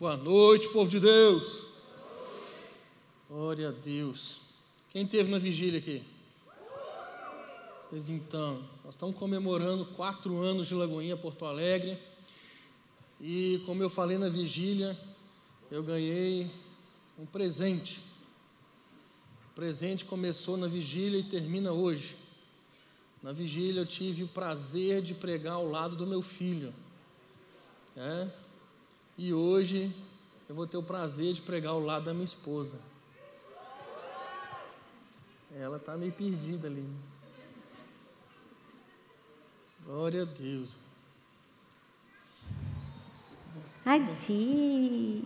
Boa noite, povo de Deus. Glória a Deus. Quem teve na vigília aqui? Pois então, nós estamos comemorando quatro anos de Lagoinha Porto Alegre. E como eu falei na vigília, eu ganhei um presente. O presente começou na vigília e termina hoje. Na vigília eu tive o prazer de pregar ao lado do meu filho. É? E hoje eu vou ter o prazer de pregar ao lado da minha esposa. Ela está meio perdida ali. Glória a Deus. Adi.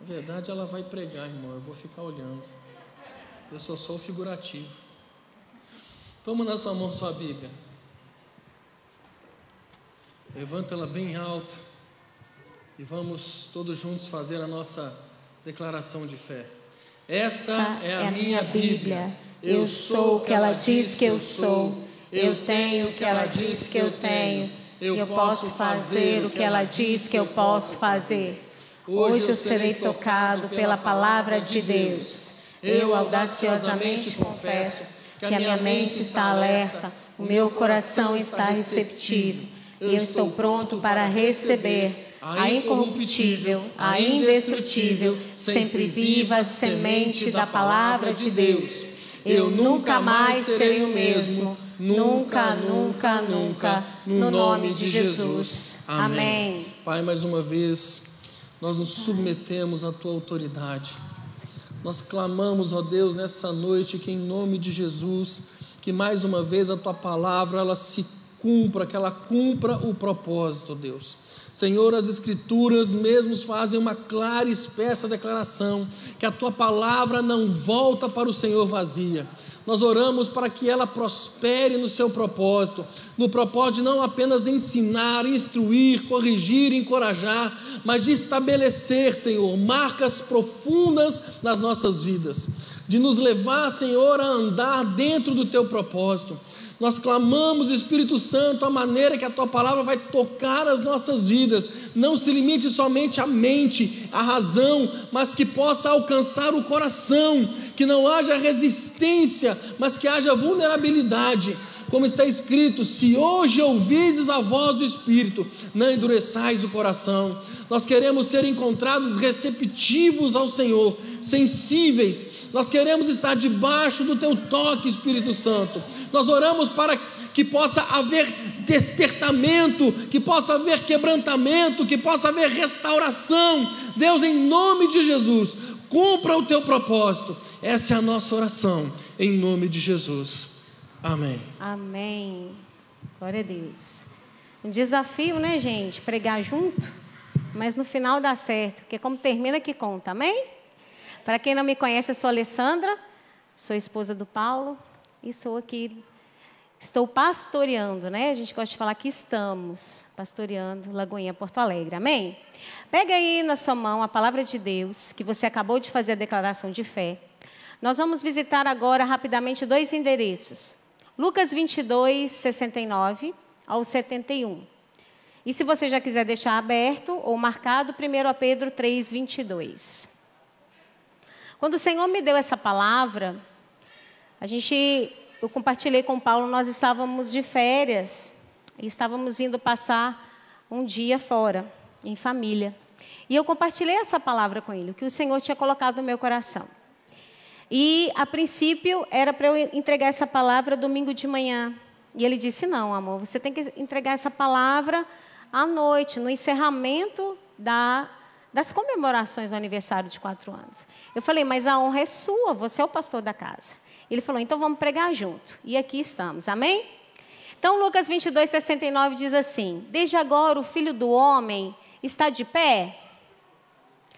Na verdade, ela vai pregar, irmão. Eu vou ficar olhando. Eu sou só o figurativo. Toma na sua mão sua Bíblia. Levanta ela bem alto. E vamos todos juntos fazer a nossa declaração de fé. Esta Essa é a minha Bíblia. Eu sou o que ela diz que eu sou. Eu tenho o que ela diz que eu tenho. Eu posso fazer o que ela diz que eu posso fazer. Hoje eu serei tocado pela palavra de Deus. Eu audaciosamente confesso que a minha mente está alerta, o meu coração está receptivo. E eu estou pronto para receber a incorruptível, a indestrutível, sempre viva semente da palavra de Deus. Eu nunca mais serei o mesmo, nunca, nunca, nunca, no nome de Jesus. Amém. Pai, mais uma vez, nós nos submetemos à tua autoridade. Nós clamamos, ó Deus, nessa noite que em nome de Jesus, que mais uma vez a tua palavra ela se cumpra, que ela cumpra o propósito, Deus. Senhor, as Escrituras mesmo fazem uma clara e espessa declaração que a tua palavra não volta para o Senhor vazia. Nós oramos para que ela prospere no seu propósito, no propósito de não apenas ensinar, instruir, corrigir, encorajar, mas de estabelecer, Senhor, marcas profundas nas nossas vidas, de nos levar, Senhor, a andar dentro do teu propósito. Nós clamamos, Espírito Santo, a maneira que a tua palavra vai tocar as nossas vidas. Não se limite somente à mente, à razão, mas que possa alcançar o coração, que não haja resistência, mas que haja vulnerabilidade. Como está escrito: se hoje ouvides a voz do Espírito, não endureçais o coração. Nós queremos ser encontrados receptivos ao Senhor, sensíveis. Nós queremos estar debaixo do teu toque, Espírito Santo. Nós oramos para que possa haver despertamento, que possa haver quebrantamento, que possa haver restauração. Deus, em nome de Jesus, cumpra o teu propósito. Essa é a nossa oração, em nome de Jesus. Amém. Amém. Glória a Deus. Um desafio, né, gente? Pregar junto, mas no final dá certo, porque como termina que conta, amém? Para quem não me conhece, eu sou Alessandra, sou esposa do Paulo e sou aqui, estou pastoreando, né? A gente gosta de falar que estamos pastoreando Lagoinha Porto Alegre, amém? Pega aí na sua mão a palavra de Deus, que você acabou de fazer a declaração de fé. Nós vamos visitar agora rapidamente dois endereços. Lucas 22, 69 ao 71. E se você já quiser deixar aberto ou marcado, 1 a Pedro 3, 22. Quando o Senhor me deu essa palavra, a gente, eu compartilhei com Paulo, nós estávamos de férias e estávamos indo passar um dia fora, em família. E eu compartilhei essa palavra com ele, o que o Senhor tinha colocado no meu coração. E, a princípio, era para eu entregar essa palavra domingo de manhã. E ele disse: Não, amor, você tem que entregar essa palavra à noite, no encerramento da, das comemorações do aniversário de quatro anos. Eu falei: Mas a honra é sua, você é o pastor da casa. Ele falou: Então vamos pregar junto. E aqui estamos, amém? Então, Lucas 22, 69 diz assim: Desde agora o filho do homem está de pé,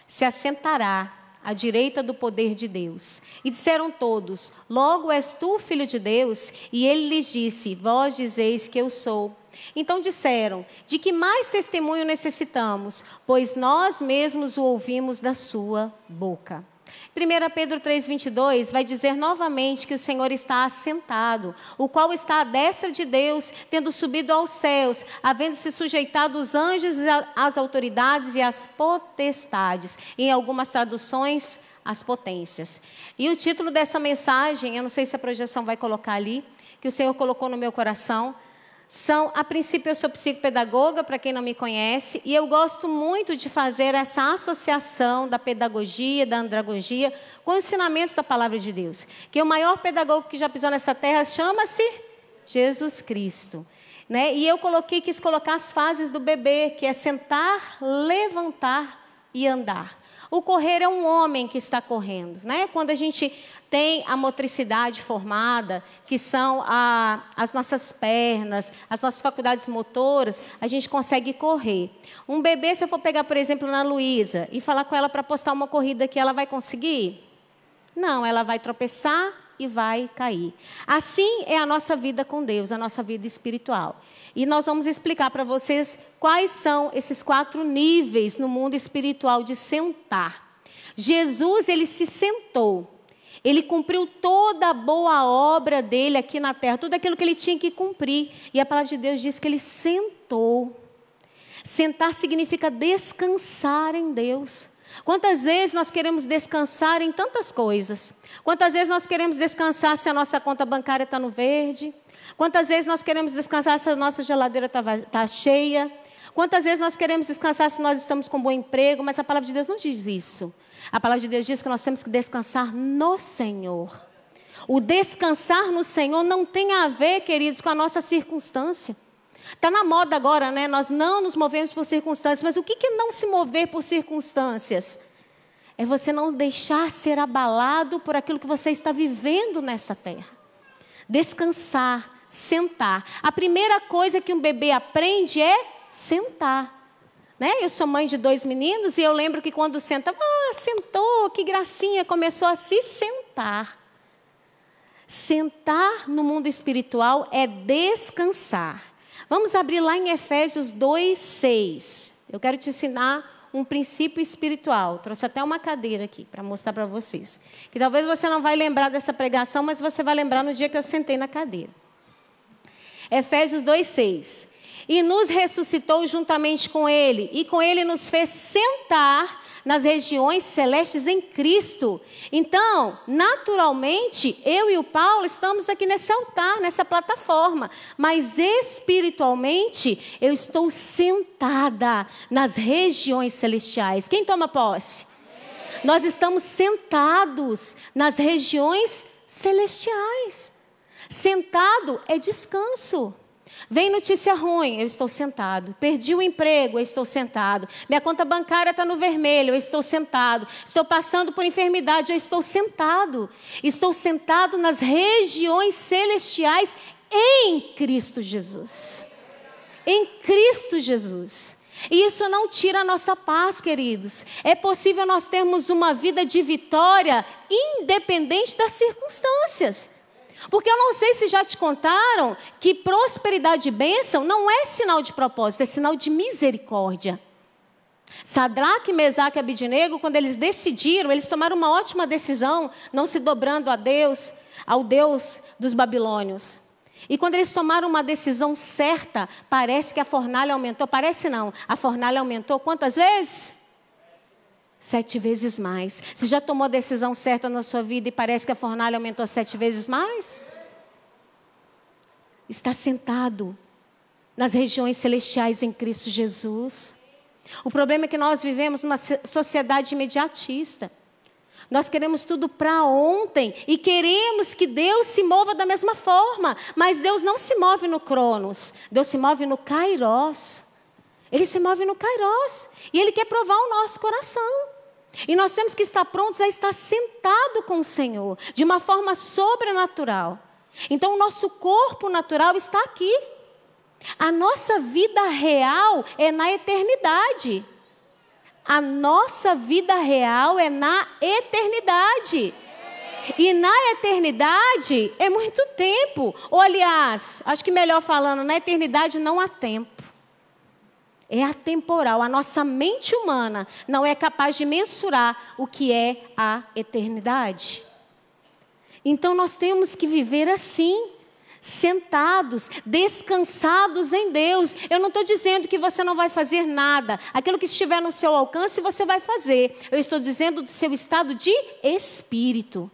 se assentará à direita do poder de Deus. E disseram todos: Logo és tu, filho de Deus? E ele lhes disse: Vós dizeis que eu sou. Então disseram: De que mais testemunho necessitamos? Pois nós mesmos o ouvimos da sua boca. 1 Pedro 3,22 vai dizer novamente que o Senhor está assentado, o qual está à destra de Deus, tendo subido aos céus, havendo se sujeitado os anjos, as autoridades e as potestades. Em algumas traduções, as potências. E o título dessa mensagem, eu não sei se a projeção vai colocar ali, que o Senhor colocou no meu coração, são, a princípio, eu sou psicopedagoga, para quem não me conhece, e eu gosto muito de fazer essa associação da pedagogia, da andragogia, com os ensinamentos da palavra de Deus. Que o maior pedagogo que já pisou nessa terra chama-se Jesus Cristo. Né? E eu coloquei, quis colocar as fases do bebê, que é sentar, levantar e andar. O correr é um homem que está correndo, né? Quando a gente tem a motricidade formada, que são a, as nossas pernas, as nossas faculdades motoras, a gente consegue correr. Um bebê, se eu for pegar, por exemplo, na Luísa e falar com ela para postar uma corrida que ela vai conseguir? Não, ela vai tropeçar e vai cair. Assim é a nossa vida com Deus, a nossa vida espiritual. E nós vamos explicar para vocês quais são esses quatro níveis no mundo espiritual de sentar. Jesus, ele se sentou. Ele cumpriu toda a boa obra dele aqui na terra, tudo aquilo que ele tinha que cumprir. E a palavra de Deus diz que ele sentou. Sentar significa descansar em Deus. Quantas vezes nós queremos descansar em tantas coisas? Quantas vezes nós queremos descansar se a nossa conta bancária está no verde? Quantas vezes nós queremos descansar se a nossa geladeira está tá cheia? Quantas vezes nós queremos descansar se nós estamos com um bom emprego? Mas a palavra de Deus não diz isso. A palavra de Deus diz que nós temos que descansar no Senhor. O descansar no Senhor não tem a ver, queridos, com a nossa circunstância. Está na moda agora, né? Nós não nos movemos por circunstâncias. Mas o que é não se mover por circunstâncias? É você não deixar ser abalado por aquilo que você está vivendo nessa terra. Descansar, sentar. A primeira coisa que um bebê aprende é sentar. Né? Eu sou mãe de dois meninos e eu lembro que quando sentava, ah, sentou, que gracinha, começou a se sentar. Sentar no mundo espiritual é descansar. Vamos abrir lá em Efésios 2:6. Eu quero te ensinar um princípio espiritual. Trouxe até uma cadeira aqui para mostrar para vocês. Que talvez você não vai lembrar dessa pregação, mas você vai lembrar no dia que eu sentei na cadeira. Efésios 2:6 e nos ressuscitou juntamente com Ele, e com Ele nos fez sentar nas regiões celestes em Cristo. Então, naturalmente, eu e o Paulo estamos aqui nesse altar, nessa plataforma, mas espiritualmente, eu estou sentada nas regiões celestiais. Quem toma posse? Nós estamos sentados nas regiões celestiais. Sentado é descanso. Vem notícia ruim, eu estou sentado. Perdi o emprego, eu estou sentado. Minha conta bancária está no vermelho, eu estou sentado. Estou passando por enfermidade, eu estou sentado. Estou sentado nas regiões celestiais em Cristo Jesus. Em Cristo Jesus. E isso não tira a nossa paz, queridos. É possível nós termos uma vida de vitória independente das circunstâncias. Porque eu não sei se já te contaram que prosperidade e bênção não é sinal de propósito, é sinal de misericórdia. Sadraque, Mesaque e Abidinego, quando eles decidiram, eles tomaram uma ótima decisão, não se dobrando a Deus, ao Deus dos babilônios. E quando eles tomaram uma decisão certa, parece que a fornalha aumentou. Parece não, a fornalha aumentou quantas vezes? Sete vezes mais. Você já tomou a decisão certa na sua vida e parece que a fornalha aumentou sete vezes mais? Está sentado nas regiões celestiais em Cristo Jesus. O problema é que nós vivemos numa sociedade imediatista. Nós queremos tudo para ontem e queremos que Deus se mova da mesma forma, mas Deus não se move no Cronos, Deus se move no Kairos. Ele se move no Kairos e ele quer provar o nosso coração. E nós temos que estar prontos a estar sentado com o Senhor, de uma forma sobrenatural. Então, o nosso corpo natural está aqui. A nossa vida real é na eternidade. A nossa vida real é na eternidade. E na eternidade é muito tempo. Ou, aliás, acho que melhor falando, na eternidade não há tempo. É atemporal. A nossa mente humana não é capaz de mensurar o que é a eternidade. Então nós temos que viver assim, sentados, descansados em Deus. Eu não estou dizendo que você não vai fazer nada. Aquilo que estiver no seu alcance, você vai fazer. Eu estou dizendo do seu estado de espírito.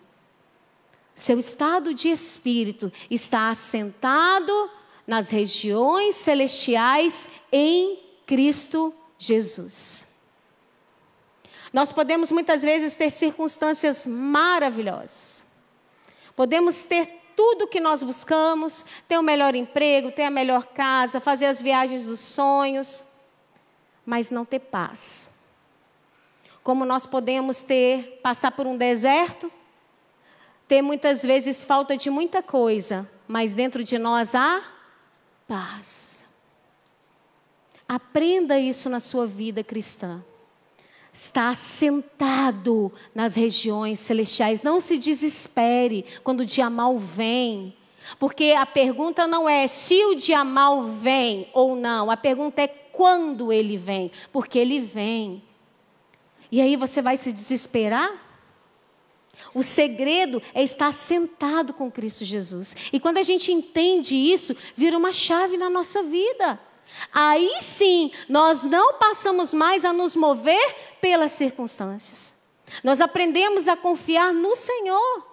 Seu estado de espírito está assentado nas regiões celestiais em Cristo Jesus. Nós podemos muitas vezes ter circunstâncias maravilhosas. Podemos ter tudo o que nós buscamos, ter o melhor emprego, ter a melhor casa, fazer as viagens dos sonhos, mas não ter paz. Como nós podemos ter, passar por um deserto, ter muitas vezes falta de muita coisa, mas dentro de nós há paz. Aprenda isso na sua vida cristã. Está sentado nas regiões celestiais. Não se desespere quando o dia mal vem. Porque a pergunta não é se o dia mal vem ou não. A pergunta é quando ele vem. Porque ele vem. E aí você vai se desesperar? O segredo é estar sentado com Cristo Jesus. E quando a gente entende isso, vira uma chave na nossa vida. Aí sim, nós não passamos mais a nos mover pelas circunstâncias. Nós aprendemos a confiar no Senhor.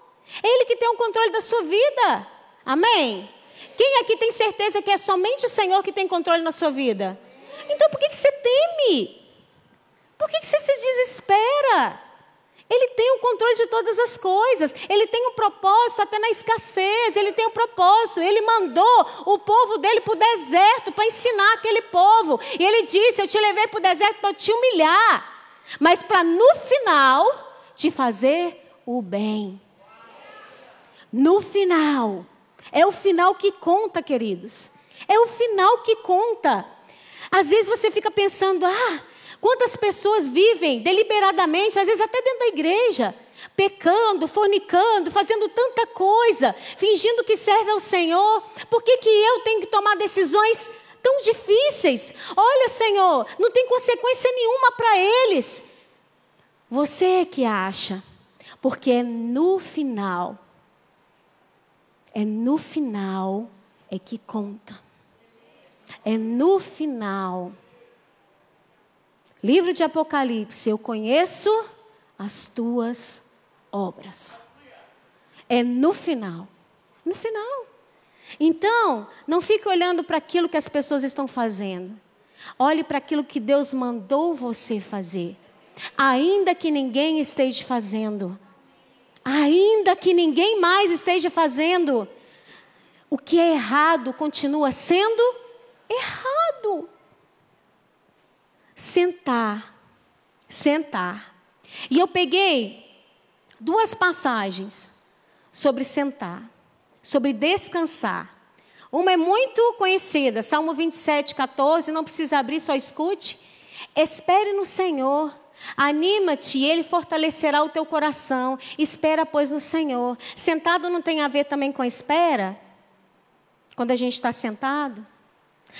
Ele que tem o controle da sua vida. Amém? Quem aqui tem certeza que é somente o Senhor que tem controle na sua vida? Então por que, que você teme? Por que, que você se desespera? Ele tem o controle de todas as coisas. Ele tem um propósito até na escassez. Ele tem um propósito. Ele mandou o povo dele para o deserto para ensinar aquele povo. E ele disse: Eu te levei para o deserto para te humilhar, mas para no final te fazer o bem. No final. É o final que conta, queridos. É o final que conta. Às vezes você fica pensando: ah Quantas pessoas vivem deliberadamente, às vezes até dentro da igreja, pecando, fornicando, fazendo tanta coisa, fingindo que serve ao Senhor? Por que, que eu tenho que tomar decisões tão difíceis? Olha, Senhor, não tem consequência nenhuma para eles. Você é que acha, porque é no final, é no final é que conta. É no final Livro de Apocalipse, eu conheço as tuas obras. É no final. No final. Então, não fique olhando para aquilo que as pessoas estão fazendo. Olhe para aquilo que Deus mandou você fazer. Ainda que ninguém esteja fazendo. Ainda que ninguém mais esteja fazendo. O que é errado continua sendo errado sentar. Sentar. E eu peguei duas passagens sobre sentar, sobre descansar. Uma é muito conhecida, Salmo 27, 14, não precisa abrir, só escute. Espere no Senhor, anima-te Ele fortalecerá o teu coração. Espera, pois, no Senhor. Sentado não tem a ver também com espera? Quando a gente está sentado?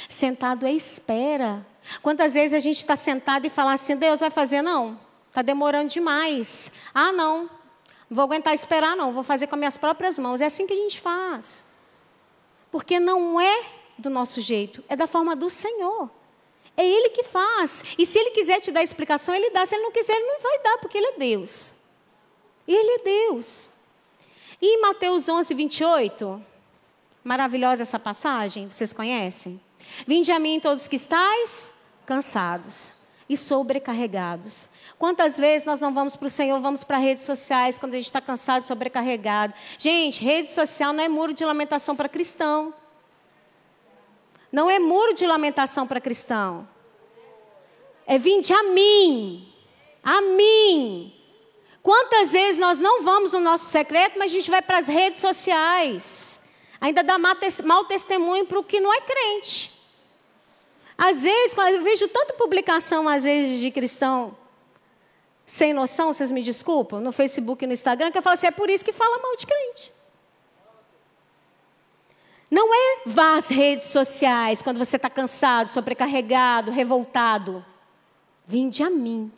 Sentado é espera. Quantas vezes a gente está sentado e fala assim: Deus vai fazer? Não, está demorando demais. Ah, não, não vou aguentar esperar, não, vou fazer com as minhas próprias mãos. É assim que a gente faz. Porque não é do nosso jeito, é da forma do Senhor. É Ele que faz. E se Ele quiser te dar explicação, Ele dá. Se Ele não quiser, Ele não vai dar, porque Ele é Deus. E Ele é Deus. E em Mateus 11, 28, maravilhosa essa passagem, vocês conhecem? Vinde a mim todos que estáis cansados e sobrecarregados. Quantas vezes nós não vamos para o Senhor, vamos para redes sociais quando a gente está cansado sobrecarregado? Gente, rede social não é muro de lamentação para cristão. Não é muro de lamentação para cristão. É vinde a mim. A mim. Quantas vezes nós não vamos no nosso secreto, mas a gente vai para as redes sociais. Ainda dá mau testemunho para o que não é crente. Às vezes, eu vejo tanta publicação, às vezes, de cristão sem noção, vocês me desculpam, no Facebook e no Instagram, que eu falo assim, é por isso que fala mal de crente. Não é vá às redes sociais quando você está cansado, sobrecarregado, revoltado. Vinde a mim.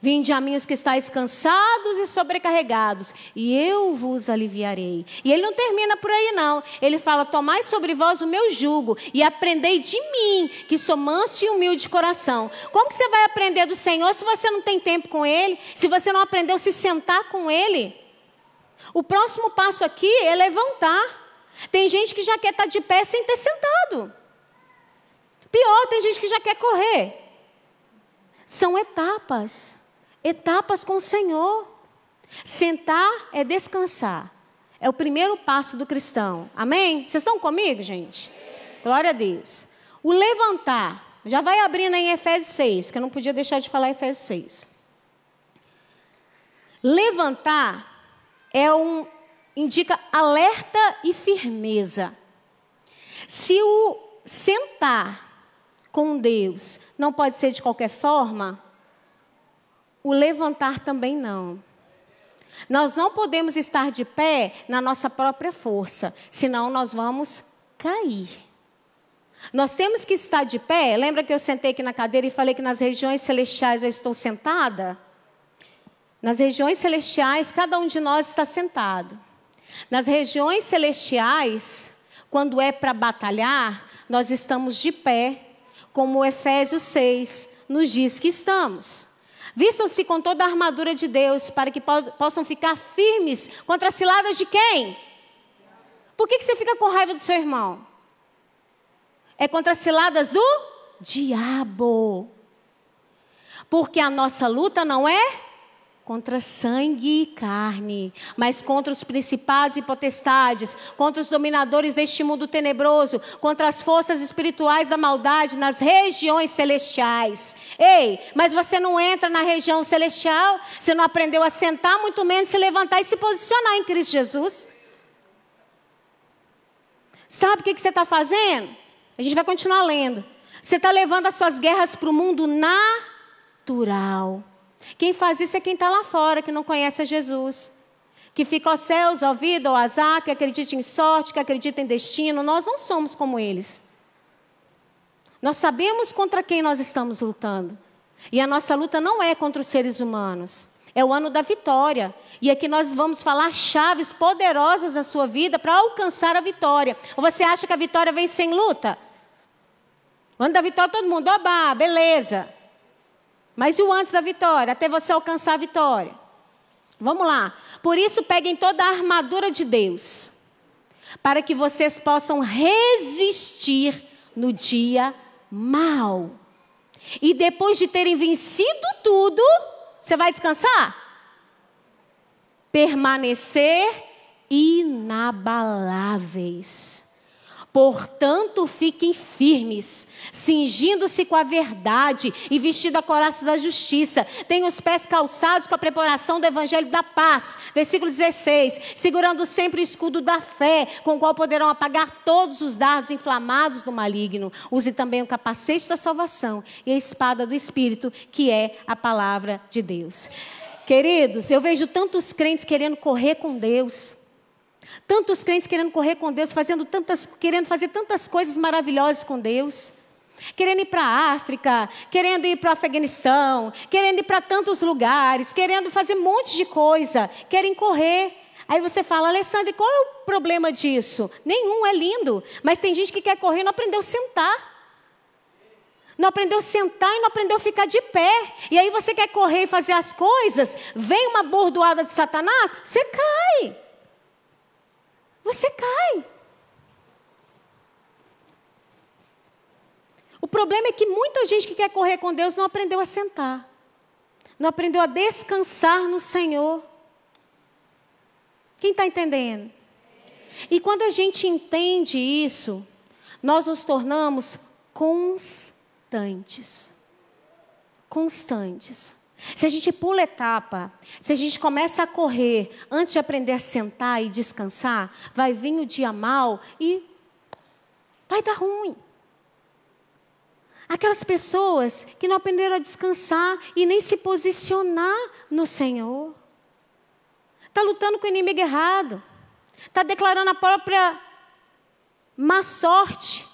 Vinde a mim os que estáis cansados e sobrecarregados, e eu vos aliviarei. E ele não termina por aí, não. Ele fala: Tomai sobre vós o meu jugo e aprendei de mim, que sou manso e humilde de coração. Como que você vai aprender do Senhor se você não tem tempo com Ele? Se você não aprendeu a se sentar com Ele? O próximo passo aqui é levantar. Tem gente que já quer estar de pé sem ter sentado. Pior, tem gente que já quer correr. São etapas etapas com o Senhor. Sentar é descansar. É o primeiro passo do cristão. Amém? Vocês estão comigo, gente? Glória a Deus. O levantar. Já vai abrindo em Efésios 6, que eu não podia deixar de falar Efésios 6. Levantar é um indica alerta e firmeza. Se o sentar com Deus não pode ser de qualquer forma, o levantar também não. Nós não podemos estar de pé na nossa própria força, senão nós vamos cair. Nós temos que estar de pé. Lembra que eu sentei aqui na cadeira e falei que nas regiões celestiais eu estou sentada? Nas regiões celestiais, cada um de nós está sentado. Nas regiões celestiais, quando é para batalhar, nós estamos de pé, como Efésios 6 nos diz que estamos. Vistam-se com toda a armadura de Deus para que po possam ficar firmes contra as ciladas de quem? Por que, que você fica com raiva do seu irmão? É contra as ciladas do diabo. Porque a nossa luta não é contra sangue e carne, mas contra os principados e potestades, contra os dominadores deste mundo tenebroso, contra as forças espirituais da maldade nas regiões celestiais. Ei, mas você não entra na região celestial, você não aprendeu a sentar, muito menos se levantar e se posicionar em Cristo Jesus. Sabe o que, você está fazendo? A gente vai continuar lendo. Você está levando as suas guerras para o mundo natural. Quem faz isso é quem está lá fora, que não conhece a Jesus. Que fica aos céus, ao vida, ao azar, que acredita em sorte, que acredita em destino. Nós não somos como eles. Nós sabemos contra quem nós estamos lutando. E a nossa luta não é contra os seres humanos. É o ano da vitória. E aqui nós vamos falar chaves poderosas da sua vida para alcançar a vitória. Ou você acha que a vitória vem sem luta? O ano da vitória, todo mundo, oba, beleza. Mas e o antes da vitória? Até você alcançar a vitória. Vamos lá. Por isso, peguem toda a armadura de Deus, para que vocês possam resistir no dia mal. E depois de terem vencido tudo, você vai descansar? Permanecer inabaláveis. Portanto, fiquem firmes, cingindo-se com a verdade e vestindo a coraça da justiça. Tenham os pés calçados com a preparação do evangelho da paz. Versículo 16. Segurando sempre o escudo da fé, com o qual poderão apagar todos os dardos inflamados do maligno. Use também o capacete da salvação e a espada do Espírito, que é a palavra de Deus. Queridos, eu vejo tantos crentes querendo correr com Deus Tantos crentes querendo correr com Deus, fazendo tantas, querendo fazer tantas coisas maravilhosas com Deus. Querendo ir para a África, querendo ir para o Afeganistão, querendo ir para tantos lugares, querendo fazer um monte de coisa, querem correr. Aí você fala, Alessandra, qual é o problema disso? Nenhum, é lindo. Mas tem gente que quer correr e não aprendeu a sentar. Não aprendeu a sentar e não aprendeu a ficar de pé. E aí você quer correr e fazer as coisas, vem uma bordoada de Satanás, você cai você cai. O problema é que muita gente que quer correr com Deus não aprendeu a sentar, não aprendeu a descansar no Senhor. Quem está entendendo? E quando a gente entende isso, nós nos tornamos constantes. Constantes. Se a gente pula etapa, se a gente começa a correr antes de aprender a sentar e descansar, vai vir o dia mal e vai dar ruim. Aquelas pessoas que não aprenderam a descansar e nem se posicionar no Senhor. Está lutando com o inimigo errado. Está declarando a própria má sorte,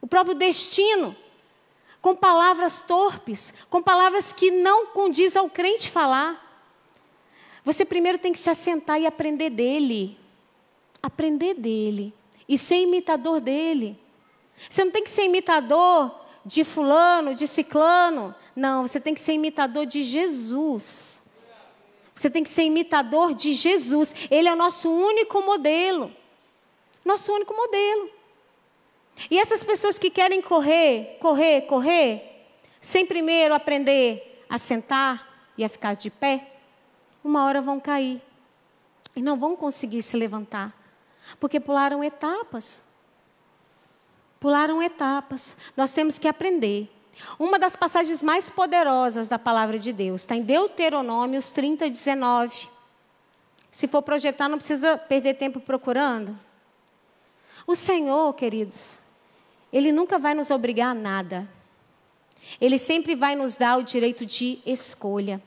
o próprio destino, com palavras torpes, com palavras que não condiz ao crente falar. Você primeiro tem que se assentar e aprender dele. Aprender dele. E ser imitador dele. Você não tem que ser imitador de fulano, de ciclano. Não, você tem que ser imitador de Jesus. Você tem que ser imitador de Jesus. Ele é o nosso único modelo. Nosso único modelo. E essas pessoas que querem correr, correr, correr, sem primeiro aprender a sentar e a ficar de pé, uma hora vão cair. E não vão conseguir se levantar. Porque pularam etapas. Pularam etapas. Nós temos que aprender. Uma das passagens mais poderosas da palavra de Deus está em Deuteronômios 30, 19. Se for projetar, não precisa perder tempo procurando. O Senhor, queridos, Ele nunca vai nos obrigar a nada. Ele sempre vai nos dar o direito de escolha.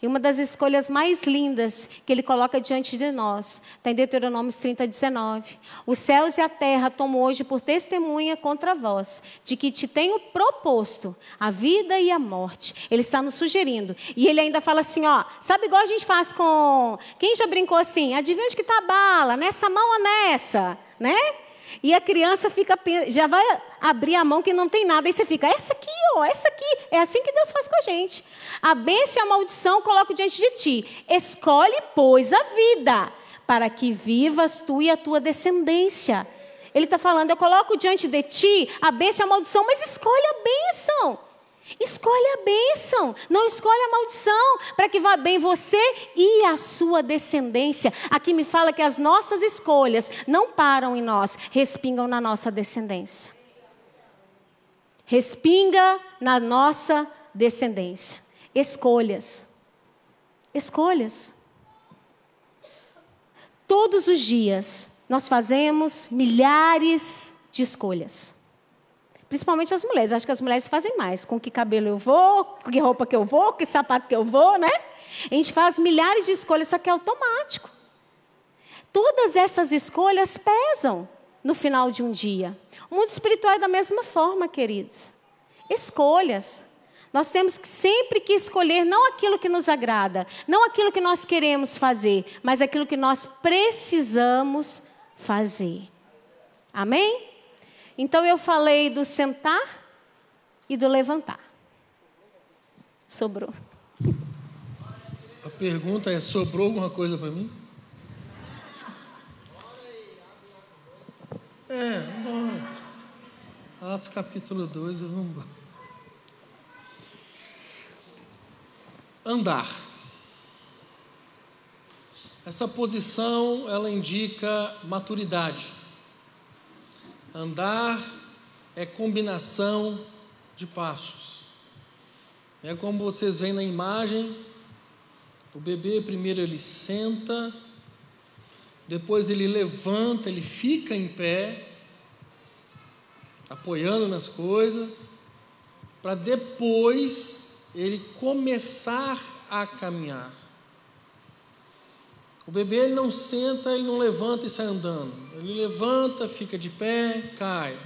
E uma das escolhas mais lindas que ele coloca diante de nós está em Deuteronômio 30, 19. Os céus e a terra tomam hoje por testemunha contra vós, de que te tenho proposto a vida e a morte. Ele está nos sugerindo. E ele ainda fala assim: ó, sabe igual a gente faz com. Quem já brincou assim? Adivinha onde que está a bala? Nessa mão ou nessa? Né? E a criança fica já vai abrir a mão que não tem nada. Aí você fica, essa aqui, ó, essa aqui. É assim que Deus faz com a gente. A bênção e a maldição coloco diante de ti. Escolhe, pois, a vida, para que vivas tu e a tua descendência. Ele está falando, eu coloco diante de ti a bênção e a maldição, mas escolhe a bênção. Escolhe a bênção, não escolhe a maldição, para que vá bem você e a sua descendência. Aqui me fala que as nossas escolhas não param em nós, respingam na nossa descendência. Respinga na nossa descendência. Escolhas. Escolhas. Todos os dias nós fazemos milhares de escolhas. Principalmente as mulheres. Acho que as mulheres fazem mais. Com que cabelo eu vou, com que roupa que eu vou, que sapato que eu vou, né? A gente faz milhares de escolhas, só que é automático. Todas essas escolhas pesam no final de um dia. O mundo espiritual é da mesma forma, queridos. Escolhas. Nós temos que sempre que escolher não aquilo que nos agrada, não aquilo que nós queremos fazer, mas aquilo que nós precisamos fazer. Amém? Então eu falei do sentar e do levantar. Sobrou. A pergunta é: sobrou alguma coisa para mim? É, bom. Atos capítulo 2, vamos embora. Andar. Essa posição, ela indica maturidade. Andar é combinação de passos. É como vocês veem na imagem, o bebê primeiro ele senta, depois ele levanta, ele fica em pé, apoiando nas coisas, para depois ele começar a caminhar. O bebê ele não senta, ele não levanta e sai andando. Ele levanta, fica de pé, cai.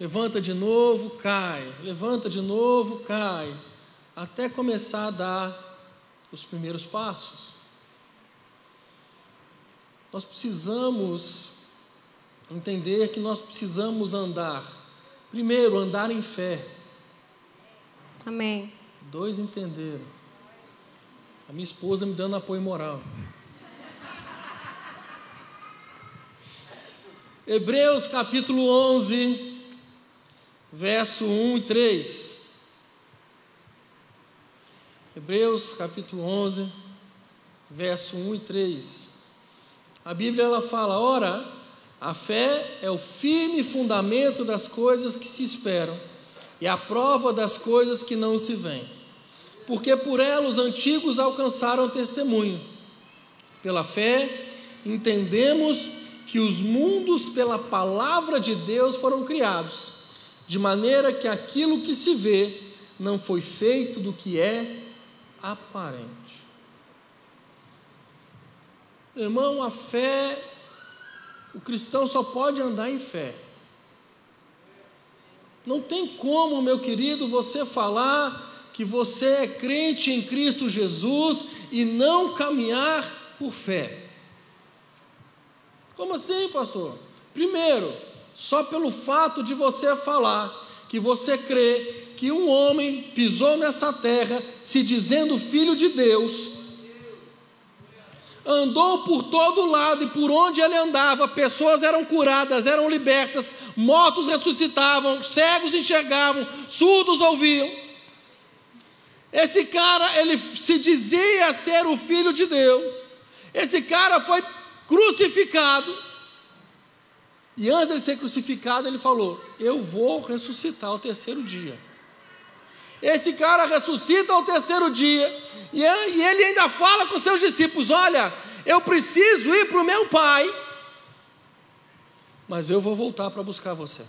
Levanta de novo, cai. Levanta de novo, cai. Até começar a dar os primeiros passos. Nós precisamos entender que nós precisamos andar. Primeiro, andar em fé. Amém. Dois entenderam. A minha esposa me dando apoio moral. Hebreus capítulo 11, verso 1 e 3. Hebreus capítulo 11, verso 1 e 3. A Bíblia ela fala: "Ora, a fé é o firme fundamento das coisas que se esperam e a prova das coisas que não se veem. Porque por ela os antigos alcançaram testemunho. Pela fé entendemos que os mundos, pela palavra de Deus, foram criados, de maneira que aquilo que se vê não foi feito do que é aparente. Irmão, a fé o cristão só pode andar em fé. Não tem como, meu querido, você falar que você é crente em Cristo Jesus e não caminhar por fé. Como assim, pastor? Primeiro, só pelo fato de você falar que você crê que um homem pisou nessa terra se dizendo filho de Deus, andou por todo lado e por onde ele andava, pessoas eram curadas, eram libertas, mortos ressuscitavam, cegos enxergavam, surdos ouviam. Esse cara, ele se dizia ser o filho de Deus. Esse cara foi crucificado. E antes de ser crucificado, ele falou: Eu vou ressuscitar ao terceiro dia. Esse cara ressuscita ao terceiro dia, e ele ainda fala com seus discípulos: Olha, eu preciso ir para o meu pai, mas eu vou voltar para buscar você.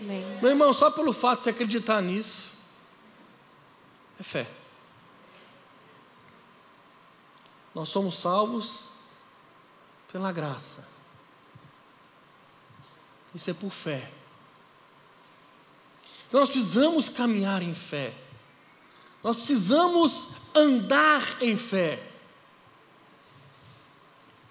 Amém. Meu irmão, só pelo fato de você acreditar nisso, é fé. Nós somos salvos pela graça. Isso é por fé. Então nós precisamos caminhar em fé. Nós precisamos andar em fé.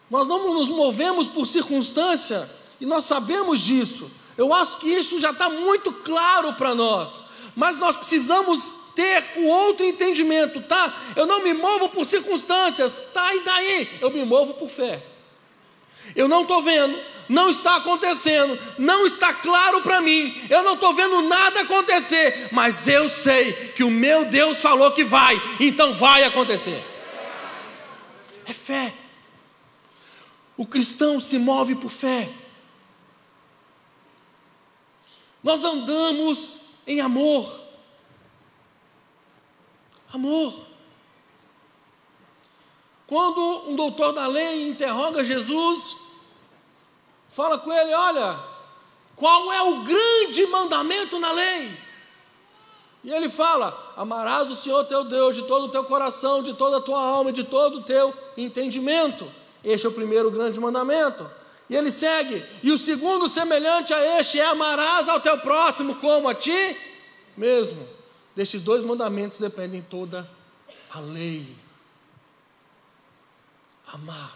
Nós não nos movemos por circunstância e nós sabemos disso. Eu acho que isso já está muito claro para nós. Mas nós precisamos ter o outro entendimento, tá? Eu não me movo por circunstâncias, tá? E daí? Eu me movo por fé. Eu não estou vendo, não está acontecendo, não está claro para mim, eu não estou vendo nada acontecer, mas eu sei que o meu Deus falou que vai, então vai acontecer. É fé. O cristão se move por fé. Nós andamos em amor. Amor. Quando um doutor da lei interroga Jesus, fala com ele: Olha, qual é o grande mandamento na lei? E ele fala: Amarás o Senhor teu Deus de todo o teu coração, de toda a tua alma, de todo o teu entendimento. Este é o primeiro grande mandamento. E ele segue. E o segundo, semelhante a este, é amarás ao teu próximo como a ti mesmo. Destes dois mandamentos dependem toda a lei. Amar.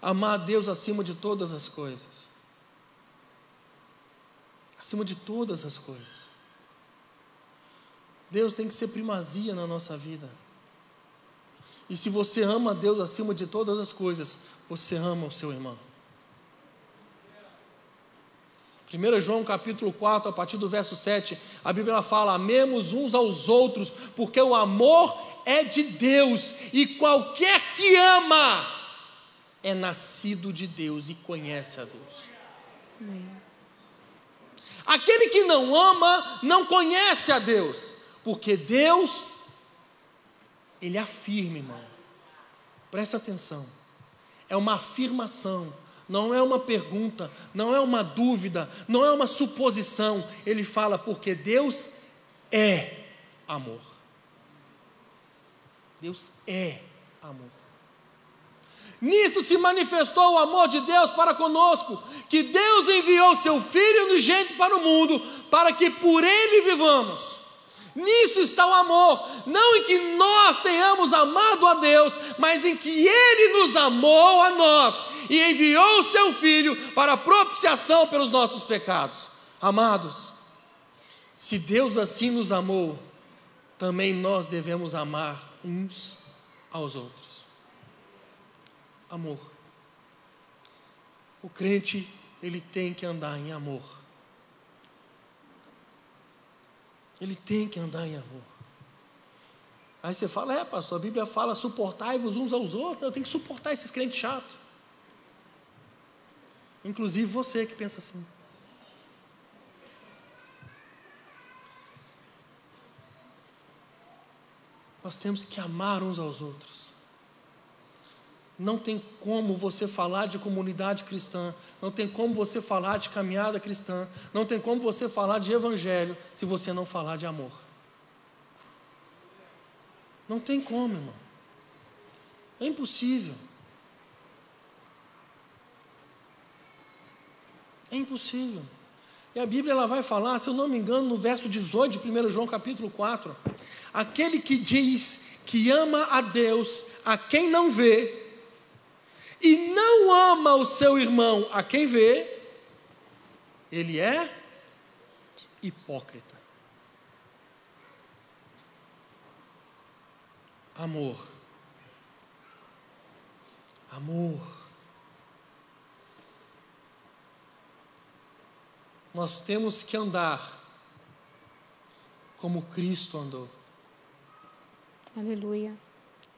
Amar a Deus acima de todas as coisas. Acima de todas as coisas. Deus tem que ser primazia na nossa vida. E se você ama a Deus acima de todas as coisas, você ama o seu irmão. 1 João capítulo 4, a partir do verso 7, a Bíblia fala: amemos uns aos outros, porque o amor é de Deus, e qualquer que ama é nascido de Deus e conhece a Deus. Aquele que não ama não conhece a Deus, porque Deus ele afirma, irmão. Presta atenção. É uma afirmação, não é uma pergunta, não é uma dúvida, não é uma suposição. Ele fala porque Deus é amor. Deus é amor. Nisso se manifestou o amor de Deus para conosco, que Deus enviou seu Filho unigênito para o mundo, para que por ele vivamos. Nisto está o amor, não em que nós tenhamos amado a Deus, mas em que Ele nos amou a nós e enviou o Seu Filho para propiciação pelos nossos pecados. Amados, se Deus assim nos amou, também nós devemos amar uns aos outros. Amor. O crente, ele tem que andar em amor. Ele tem que andar em amor. Aí você fala, é pastor, a Bíblia fala, suportai-vos uns aos outros. Eu tenho que suportar esses crentes chatos. Inclusive você que pensa assim. Nós temos que amar uns aos outros. Não tem como você falar de comunidade cristã, não tem como você falar de caminhada cristã, não tem como você falar de evangelho se você não falar de amor. Não tem como, irmão. É impossível. É impossível. E a Bíblia ela vai falar, se eu não me engano, no verso 18 de 1 João capítulo 4, aquele que diz que ama a Deus, a quem não vê, e não ama o seu irmão, a quem vê, ele é hipócrita. Amor. Amor. Nós temos que andar como Cristo andou. Aleluia.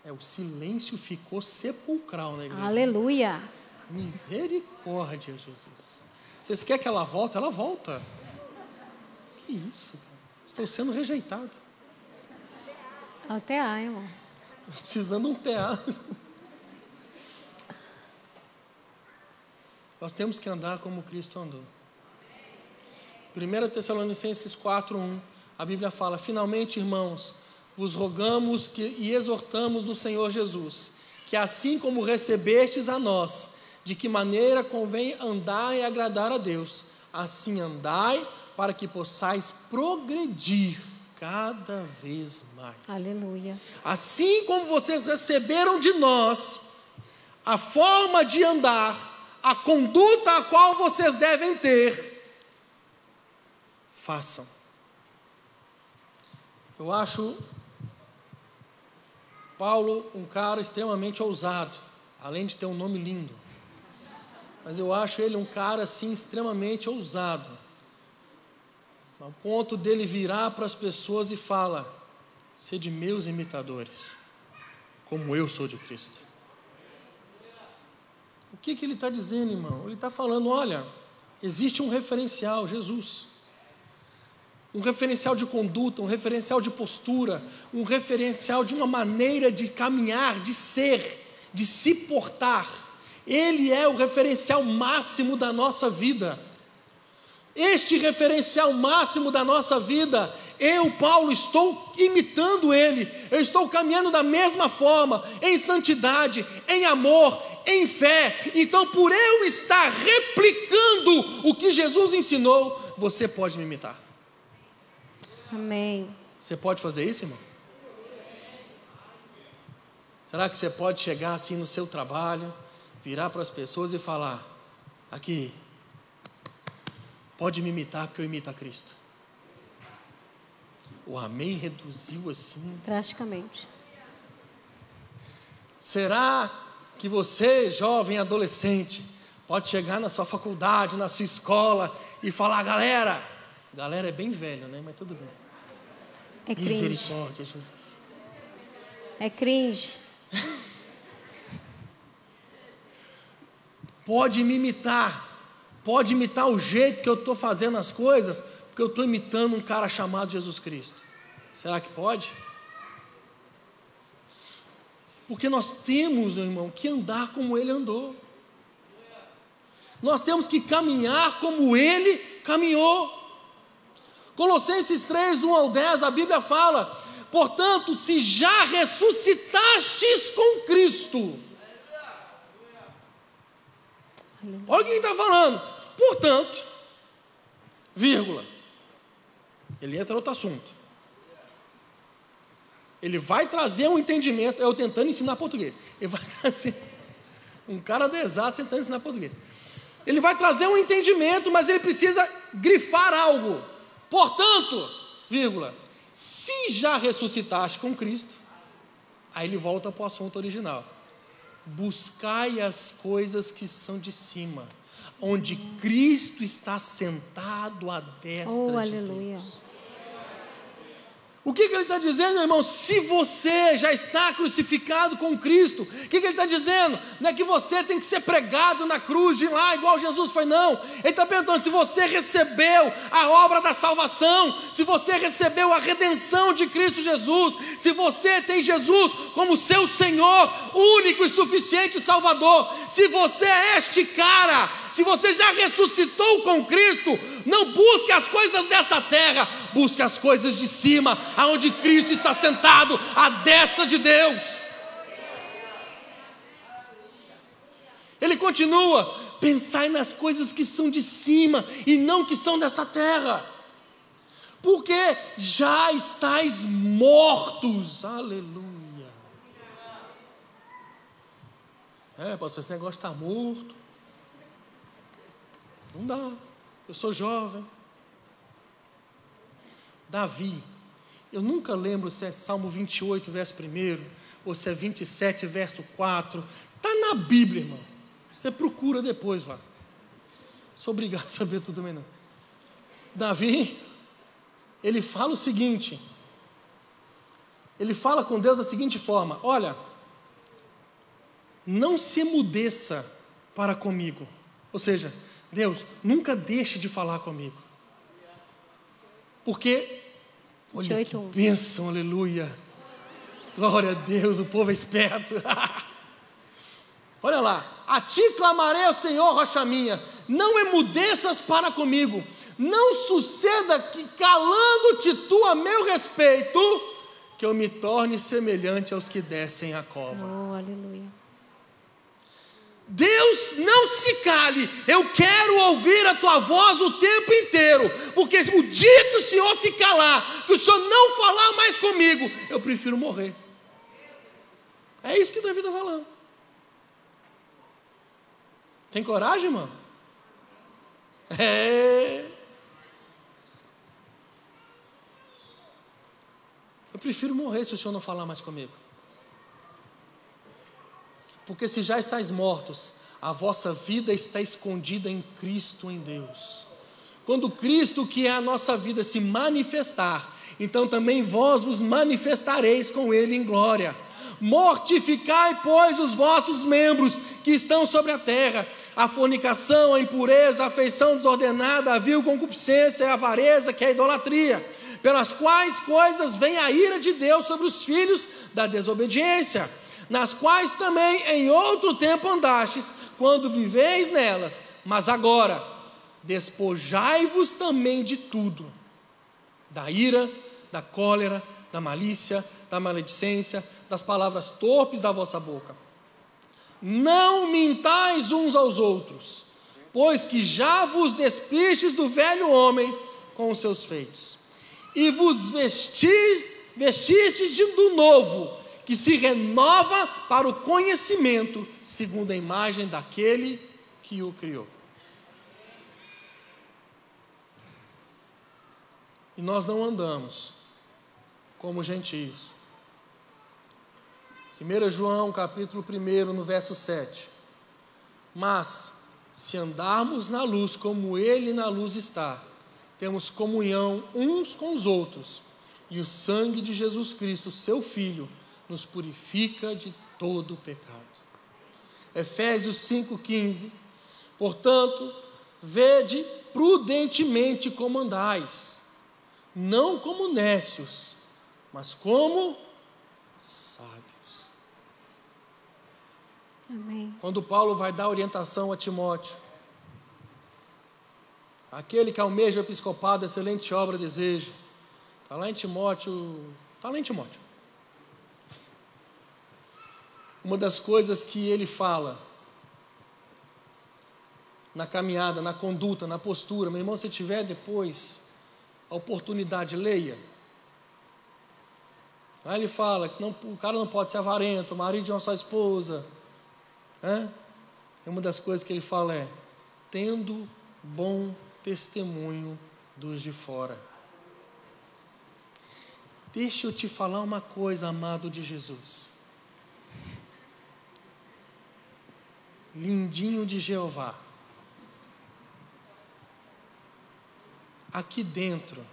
É, o silêncio ficou sepulcral na igreja. Aleluia. Misericórdia, Jesus. Vocês querem que ela volte? Ela volta. Que isso, cara? Estou sendo rejeitado. Até a, irmão. Precisando de um teatro. Nós temos que andar como Cristo andou. 1 Tessalonicenses 4:1, a Bíblia fala: "Finalmente, irmãos, vos rogamos que, e exortamos no Senhor Jesus, que assim como recebestes a nós, de que maneira convém andar e agradar a Deus, assim andai, para que possais progredir cada vez mais. Aleluia. Assim como vocês receberam de nós a forma de andar, a conduta a qual vocês devem ter, façam. Eu acho Paulo um cara extremamente ousado, além de ter um nome lindo. Mas eu acho ele um cara assim extremamente ousado. Ao ponto dele virar para as pessoas e fala: "Sede meus imitadores, como eu sou de Cristo". O que, que ele está dizendo, irmão? Ele está falando: olha, existe um referencial, Jesus um referencial de conduta, um referencial de postura, um referencial de uma maneira de caminhar, de ser, de se portar. Ele é o referencial máximo da nossa vida. Este referencial máximo da nossa vida, eu, Paulo, estou imitando ele, eu estou caminhando da mesma forma, em santidade, em amor, em fé. Então, por eu estar replicando o que Jesus ensinou, você pode me imitar. Amém. Você pode fazer isso, irmão? Será que você pode chegar assim no seu trabalho, virar para as pessoas e falar: aqui, pode me imitar porque eu imito a Cristo? O amém reduziu assim. Drasticamente. Será que você, jovem adolescente, pode chegar na sua faculdade, na sua escola e falar: galera, galera é bem velho, né? Mas tudo bem. É cringe. Misericórdia, Jesus. É cringe. Pode me imitar. Pode imitar o jeito que eu estou fazendo as coisas, porque eu estou imitando um cara chamado Jesus Cristo. Será que pode? Porque nós temos, meu irmão, que andar como ele andou. Nós temos que caminhar como ele caminhou. Colossenses 3, 1 ao 10, a Bíblia fala: portanto, se já ressuscitastes com Cristo. Olha quem está falando. Portanto, vírgula. Ele entra em outro assunto. Ele vai trazer um entendimento. Eu tentando ensinar português. Ele vai trazer. Um cara de exato tentando ensinar português. Ele vai trazer um entendimento, mas ele precisa grifar algo. Portanto, vírgula, se já ressuscitaste com Cristo, aí ele volta para o assunto original. Buscai as coisas que são de cima, onde Cristo está sentado à destra oh, de aleluia. Deus. O que, que ele está dizendo, irmão? Se você já está crucificado com Cristo, o que, que ele está dizendo? Não é que você tem que ser pregado na cruz de lá, igual Jesus foi, não. Ele está perguntando: se você recebeu a obra da salvação, se você recebeu a redenção de Cristo Jesus, se você tem Jesus como seu Senhor, único e suficiente Salvador, se você é este cara, se você já ressuscitou com Cristo, não busque as coisas dessa terra, busque as coisas de cima, aonde Cristo está sentado à destra de Deus. Ele continua: pensai nas coisas que são de cima e não que são dessa terra. Porque já estáis mortos. Aleluia. É, pastor, esse negócio está morto. Não dá. Eu sou jovem. Davi. Eu nunca lembro se é Salmo 28, verso 1, ou se é 27, verso 4. Está na Bíblia, irmão. Você procura depois lá. Sou obrigado a saber tudo também não. Davi, ele fala o seguinte. Ele fala com Deus da seguinte forma: Olha, não se emudeça para comigo. Ou seja, Deus, nunca deixe de falar comigo. Porque, olha que bênção, aleluia. Glória a Deus, o povo é esperto. olha lá, a ti clamarei ao Senhor, rocha minha, não emudeças para comigo, não suceda que calando-te tu a meu respeito, que eu me torne semelhante aos que descem a cova. Oh, aleluia. Deus, não se cale, eu quero ouvir a tua voz o tempo inteiro, porque o dia que o Senhor se calar, que o Senhor não falar mais comigo, eu prefiro morrer. É isso que Davi está falando. Tem coragem, irmão? É. Eu prefiro morrer se o Senhor não falar mais comigo. Porque se já estáis mortos, a vossa vida está escondida em Cristo em Deus. Quando Cristo, que é a nossa vida, se manifestar, então também vós vos manifestareis com Ele em glória. Mortificai, pois, os vossos membros que estão sobre a terra: a fornicação, a impureza, a afeição desordenada, a vil concupiscência, a avareza, que é a idolatria, pelas quais coisas vem a ira de Deus sobre os filhos da desobediência nas quais também em outro tempo andastes, quando viveis nelas, mas agora despojai-vos também de tudo: da ira, da cólera, da malícia, da maledicência, das palavras torpes da vossa boca. Não mintais uns aos outros, pois que já vos despistes do velho homem com os seus feitos, e vos vestis, vestistes do novo, que se renova para o conhecimento segundo a imagem daquele que o criou. E nós não andamos como gentios. 1 João capítulo 1, no verso 7. Mas, se andarmos na luz como Ele na luz está, temos comunhão uns com os outros, e o sangue de Jesus Cristo, seu Filho, nos purifica de todo o pecado. Efésios 5,15. Portanto, vede prudentemente como andais, não como nécios, mas como sábios. Amém. Quando Paulo vai dar orientação a Timóteo, aquele que almeja o episcopado, excelente obra deseja. Está lá em Timóteo, está lá em Timóteo uma das coisas que ele fala na caminhada, na conduta, na postura, meu irmão, se tiver depois a oportunidade, leia. Aí ele fala que não, o cara não pode ser avarento, o marido de uma só esposa. É? E uma das coisas que ele fala é: tendo bom testemunho dos de fora. Deixa eu te falar uma coisa, amado de Jesus. Lindinho de Jeová. Aqui dentro,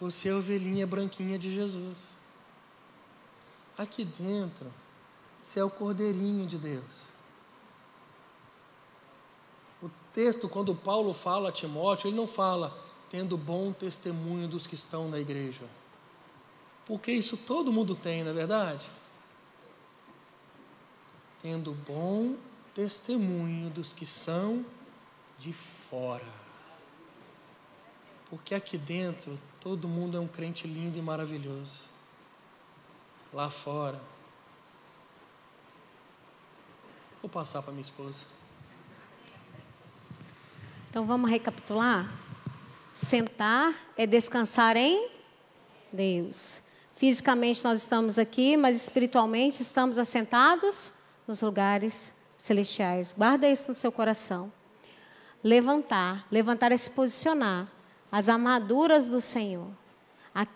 você é a ovelhinha branquinha de Jesus. Aqui dentro, você é o cordeirinho de Deus. O texto, quando Paulo fala a Timóteo, ele não fala tendo bom testemunho dos que estão na igreja. Porque isso todo mundo tem, não é verdade? Tendo bom testemunho dos que são de fora. Porque aqui dentro todo mundo é um crente lindo e maravilhoso. Lá fora. Vou passar para minha esposa. Então vamos recapitular? Sentar é descansar em Deus. Fisicamente nós estamos aqui, mas espiritualmente estamos assentados nos lugares celestiais. Guarda isso no seu coração. Levantar, levantar é se posicionar. As armaduras do Senhor.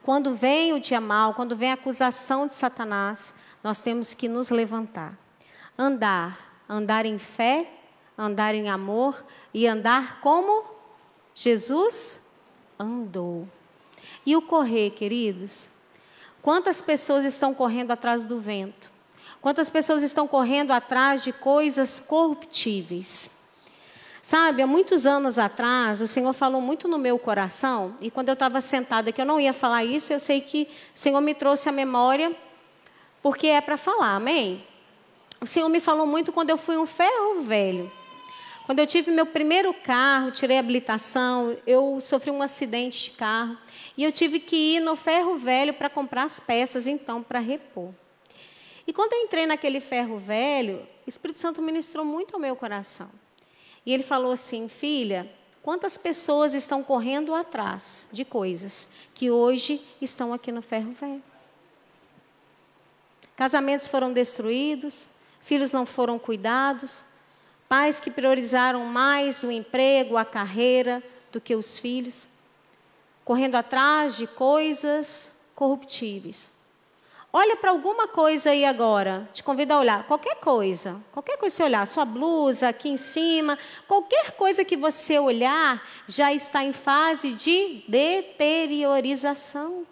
Quando vem o dia mal, quando vem a acusação de Satanás, nós temos que nos levantar. Andar, andar em fé, andar em amor e andar como Jesus andou. E o correr, queridos? Quantas pessoas estão correndo atrás do vento? Quantas pessoas estão correndo atrás de coisas corruptíveis? Sabe, há muitos anos atrás, o Senhor falou muito no meu coração, e quando eu estava sentada que eu não ia falar isso, eu sei que o Senhor me trouxe a memória, porque é para falar, amém? O Senhor me falou muito quando eu fui um ferro velho. Quando eu tive meu primeiro carro, tirei a habilitação, eu sofri um acidente de carro e eu tive que ir no ferro velho para comprar as peças, então, para repor. E quando eu entrei naquele ferro velho, o Espírito Santo ministrou muito ao meu coração. E ele falou assim: Filha, quantas pessoas estão correndo atrás de coisas que hoje estão aqui no ferro velho? Casamentos foram destruídos, filhos não foram cuidados, pais que priorizaram mais o emprego, a carreira do que os filhos, correndo atrás de coisas corruptíveis. Olha para alguma coisa aí agora. Te convido a olhar. Qualquer coisa. Qualquer coisa que você olhar. Sua blusa aqui em cima. Qualquer coisa que você olhar já está em fase de deteriorização.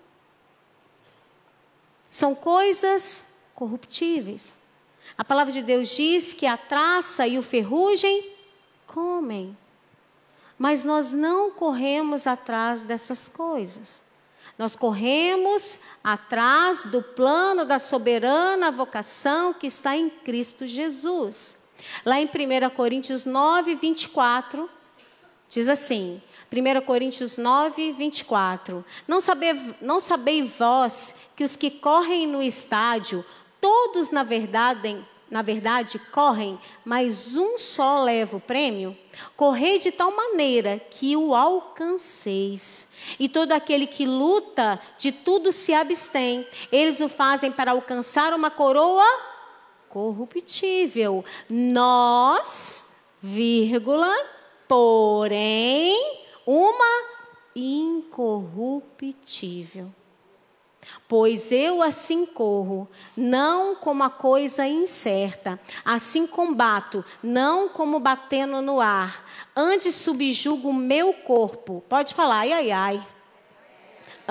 São coisas corruptíveis. A palavra de Deus diz que a traça e o ferrugem comem. Mas nós não corremos atrás dessas coisas. Nós corremos atrás do plano da soberana vocação que está em Cristo Jesus. Lá em 1 Coríntios 9, 24, diz assim: 1 Coríntios 9, 24. Não, saber, não sabeis vós que os que correm no estádio, todos na verdade na verdade, correm, mas um só leva o prêmio? Correi de tal maneira que o alcanceis. E todo aquele que luta, de tudo se abstém. Eles o fazem para alcançar uma coroa corruptível. Nós, vírgula, porém, uma incorruptível. Pois eu assim corro, não como a coisa incerta, assim combato, não como batendo no ar. Antes subjugo o meu corpo. Pode falar, ai, ai, ai.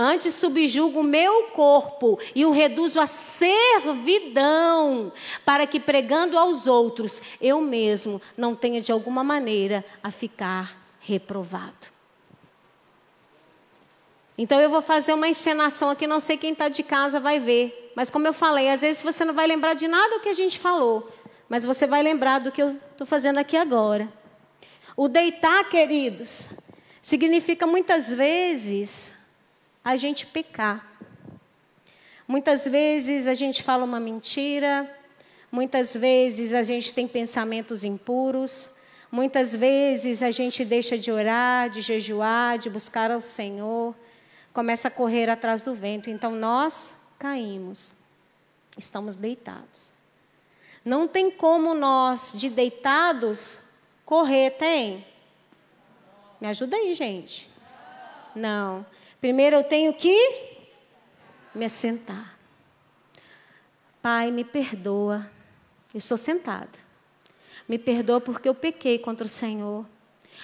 Antes subjugo o meu corpo e o reduzo à servidão, para que pregando aos outros, eu mesmo não tenha de alguma maneira a ficar reprovado. Então eu vou fazer uma encenação aqui, não sei quem está de casa vai ver. Mas como eu falei, às vezes você não vai lembrar de nada do que a gente falou, mas você vai lembrar do que eu estou fazendo aqui agora. O deitar, queridos, significa muitas vezes a gente pecar. Muitas vezes a gente fala uma mentira, muitas vezes a gente tem pensamentos impuros, muitas vezes a gente deixa de orar, de jejuar, de buscar ao Senhor começa a correr atrás do vento. Então nós caímos, estamos deitados. Não tem como nós, de deitados, correr, tem? Me ajuda aí, gente. Não. Primeiro eu tenho que me assentar. Pai, me perdoa. Eu estou sentada. Me perdoa porque eu pequei contra o Senhor.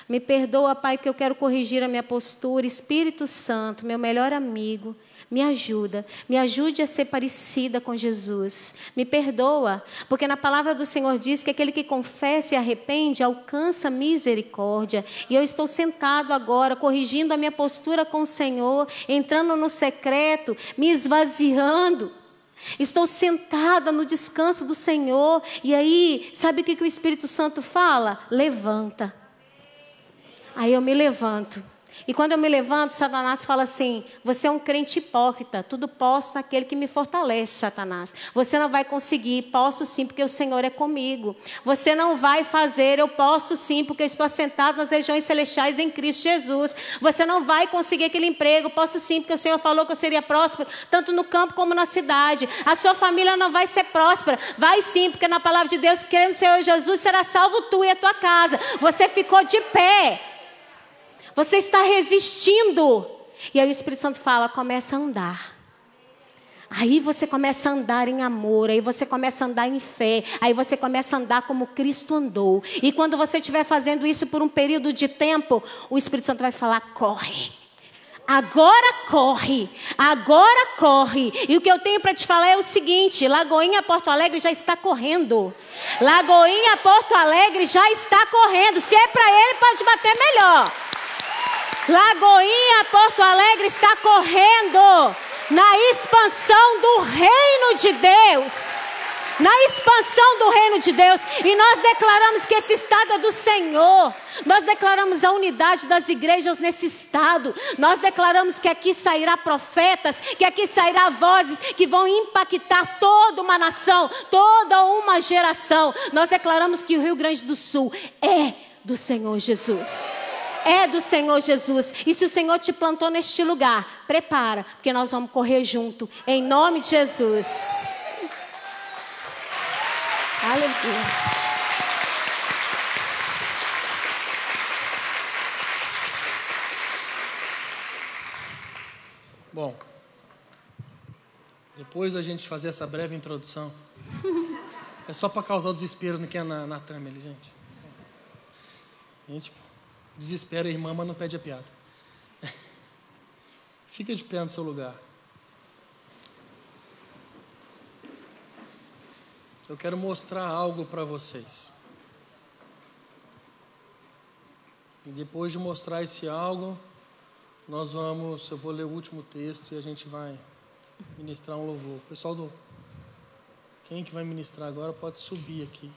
Me perdoa, Pai, que eu quero corrigir a minha postura. Espírito Santo, meu melhor amigo, me ajuda. Me ajude a ser parecida com Jesus. Me perdoa, porque na palavra do Senhor diz que aquele que confessa e arrepende alcança misericórdia. E eu estou sentado agora, corrigindo a minha postura com o Senhor, entrando no secreto, me esvaziando. Estou sentada no descanso do Senhor. E aí, sabe o que, que o Espírito Santo fala? Levanta. Aí eu me levanto. E quando eu me levanto, Satanás fala assim: você é um crente hipócrita, tudo posso naquele que me fortalece, Satanás. Você não vai conseguir, posso sim, porque o Senhor é comigo. Você não vai fazer, eu posso sim, porque eu estou assentado nas regiões celestiais em Cristo Jesus. Você não vai conseguir aquele emprego, posso sim, porque o Senhor falou que eu seria próspero, tanto no campo como na cidade. A sua família não vai ser próspera, vai sim, porque na palavra de Deus, crendo no Senhor Jesus, será salvo tu e a tua casa. Você ficou de pé. Você está resistindo. E aí o Espírito Santo fala: começa a andar. Aí você começa a andar em amor, aí você começa a andar em fé, aí você começa a andar como Cristo andou. E quando você estiver fazendo isso por um período de tempo, o Espírito Santo vai falar: corre. Agora corre, agora corre. E o que eu tenho para te falar é o seguinte: Lagoinha Porto Alegre já está correndo. Lagoinha Porto Alegre já está correndo. Se é para ele, pode bater melhor. Lagoinha, Porto Alegre está correndo na expansão do reino de Deus. Na expansão do reino de Deus, e nós declaramos que esse estado é do Senhor. Nós declaramos a unidade das igrejas nesse estado. Nós declaramos que aqui sairá profetas, que aqui sairá vozes que vão impactar toda uma nação, toda uma geração. Nós declaramos que o Rio Grande do Sul é do Senhor Jesus é do Senhor Jesus. E se o Senhor te plantou neste lugar, prepara, porque nós vamos correr junto, em nome de Jesus. Aleluia. Bom, depois da gente fazer essa breve introdução, é só para causar o desespero no que é na, na ali, gente. Gente, Desespera a irmã, mas não pede a piada. Fica de pé no seu lugar. Eu quero mostrar algo para vocês. E depois de mostrar esse algo, nós vamos, eu vou ler o último texto e a gente vai ministrar um louvor. Pessoal do quem que vai ministrar agora pode subir aqui.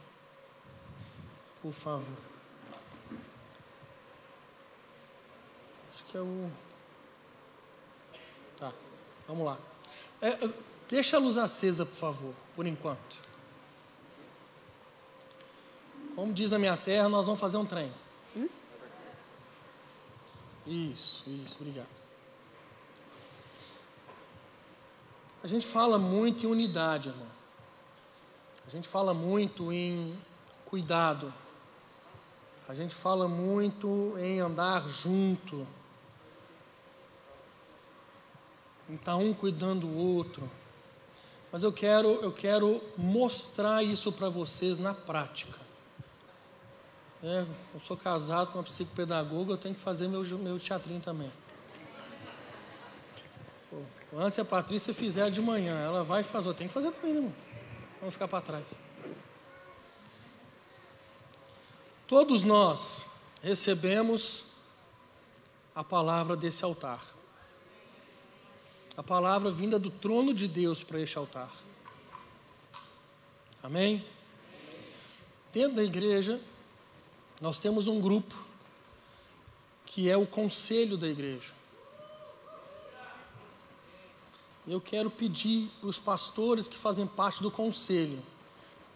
Por favor. Que é o. Tá, vamos lá. É, deixa a luz acesa, por favor, por enquanto. Como diz a minha terra, nós vamos fazer um trem. Hum? Isso, isso, obrigado. A gente fala muito em unidade, irmão. A gente fala muito em cuidado. A gente fala muito em andar junto em estar tá um cuidando do outro. Mas eu quero, eu quero mostrar isso para vocês na prática. É, eu sou casado com uma psicopedagoga, eu tenho que fazer meu, meu teatrinho também. Pô, antes a Patrícia fizer de manhã, ela vai fazer, eu tenho que fazer também, né, irmão? Vamos ficar para trás. Todos nós recebemos a palavra desse altar a palavra vinda do trono de Deus para este altar. Amém? Dentro da igreja, nós temos um grupo que é o conselho da igreja. Eu quero pedir para os pastores que fazem parte do conselho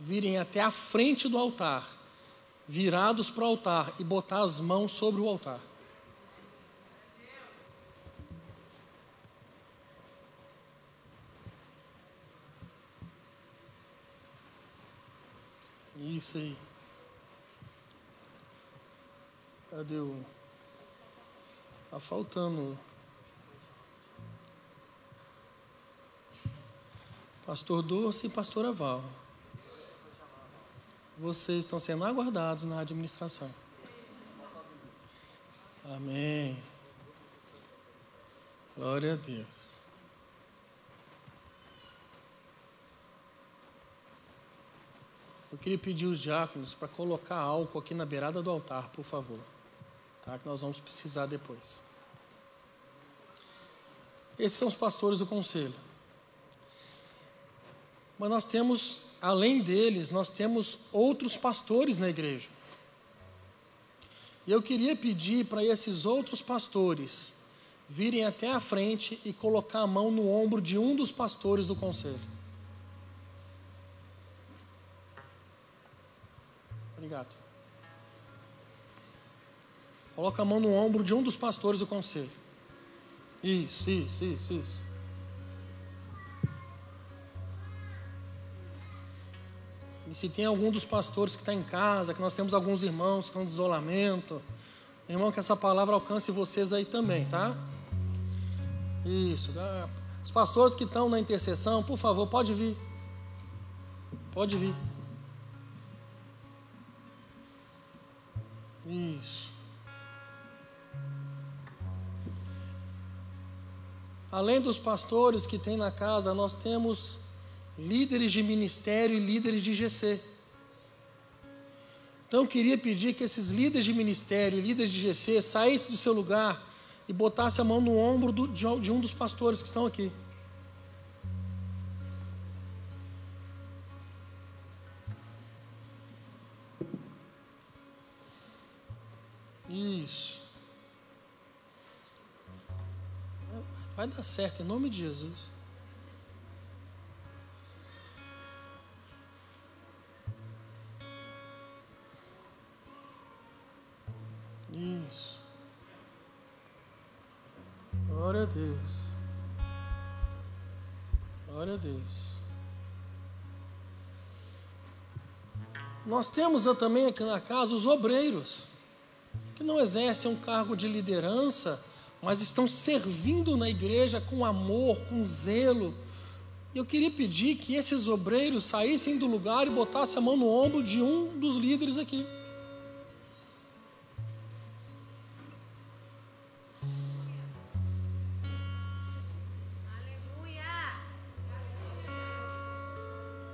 virem até a frente do altar, virados para o altar e botar as mãos sobre o altar. Isso aí. Cadê o. Tá faltando. Pastor Doce e Pastora Val. Vocês estão sendo aguardados na administração. Amém. Glória a Deus. Eu queria pedir os diáconos para colocar álcool aqui na beirada do altar, por favor. Tá? Que nós vamos precisar depois. Esses são os pastores do conselho. Mas nós temos, além deles, nós temos outros pastores na igreja. E eu queria pedir para esses outros pastores virem até a frente e colocar a mão no ombro de um dos pastores do conselho. Obrigado. Coloca a mão no ombro de um dos pastores do conselho. Isso, isso, isso, isso. E se tem algum dos pastores que está em casa, que nós temos alguns irmãos que estão de isolamento, irmão, que essa palavra alcance vocês aí também, tá? Isso. Os pastores que estão na intercessão, por favor, pode vir. Pode vir. Isso. Além dos pastores que tem na casa, nós temos líderes de ministério e líderes de GC. Então eu queria pedir que esses líderes de ministério e líderes de GC saíssem do seu lugar e botassem a mão no ombro do, de, de um dos pastores que estão aqui. Isso. Vai dar certo em nome de Jesus. Isso. Glória a Deus. Glória a Deus. Nós temos também aqui na casa os obreiros, que não exercem um cargo de liderança, mas estão servindo na igreja com amor, com zelo. E eu queria pedir que esses obreiros saíssem do lugar e botassem a mão no ombro de um dos líderes aqui.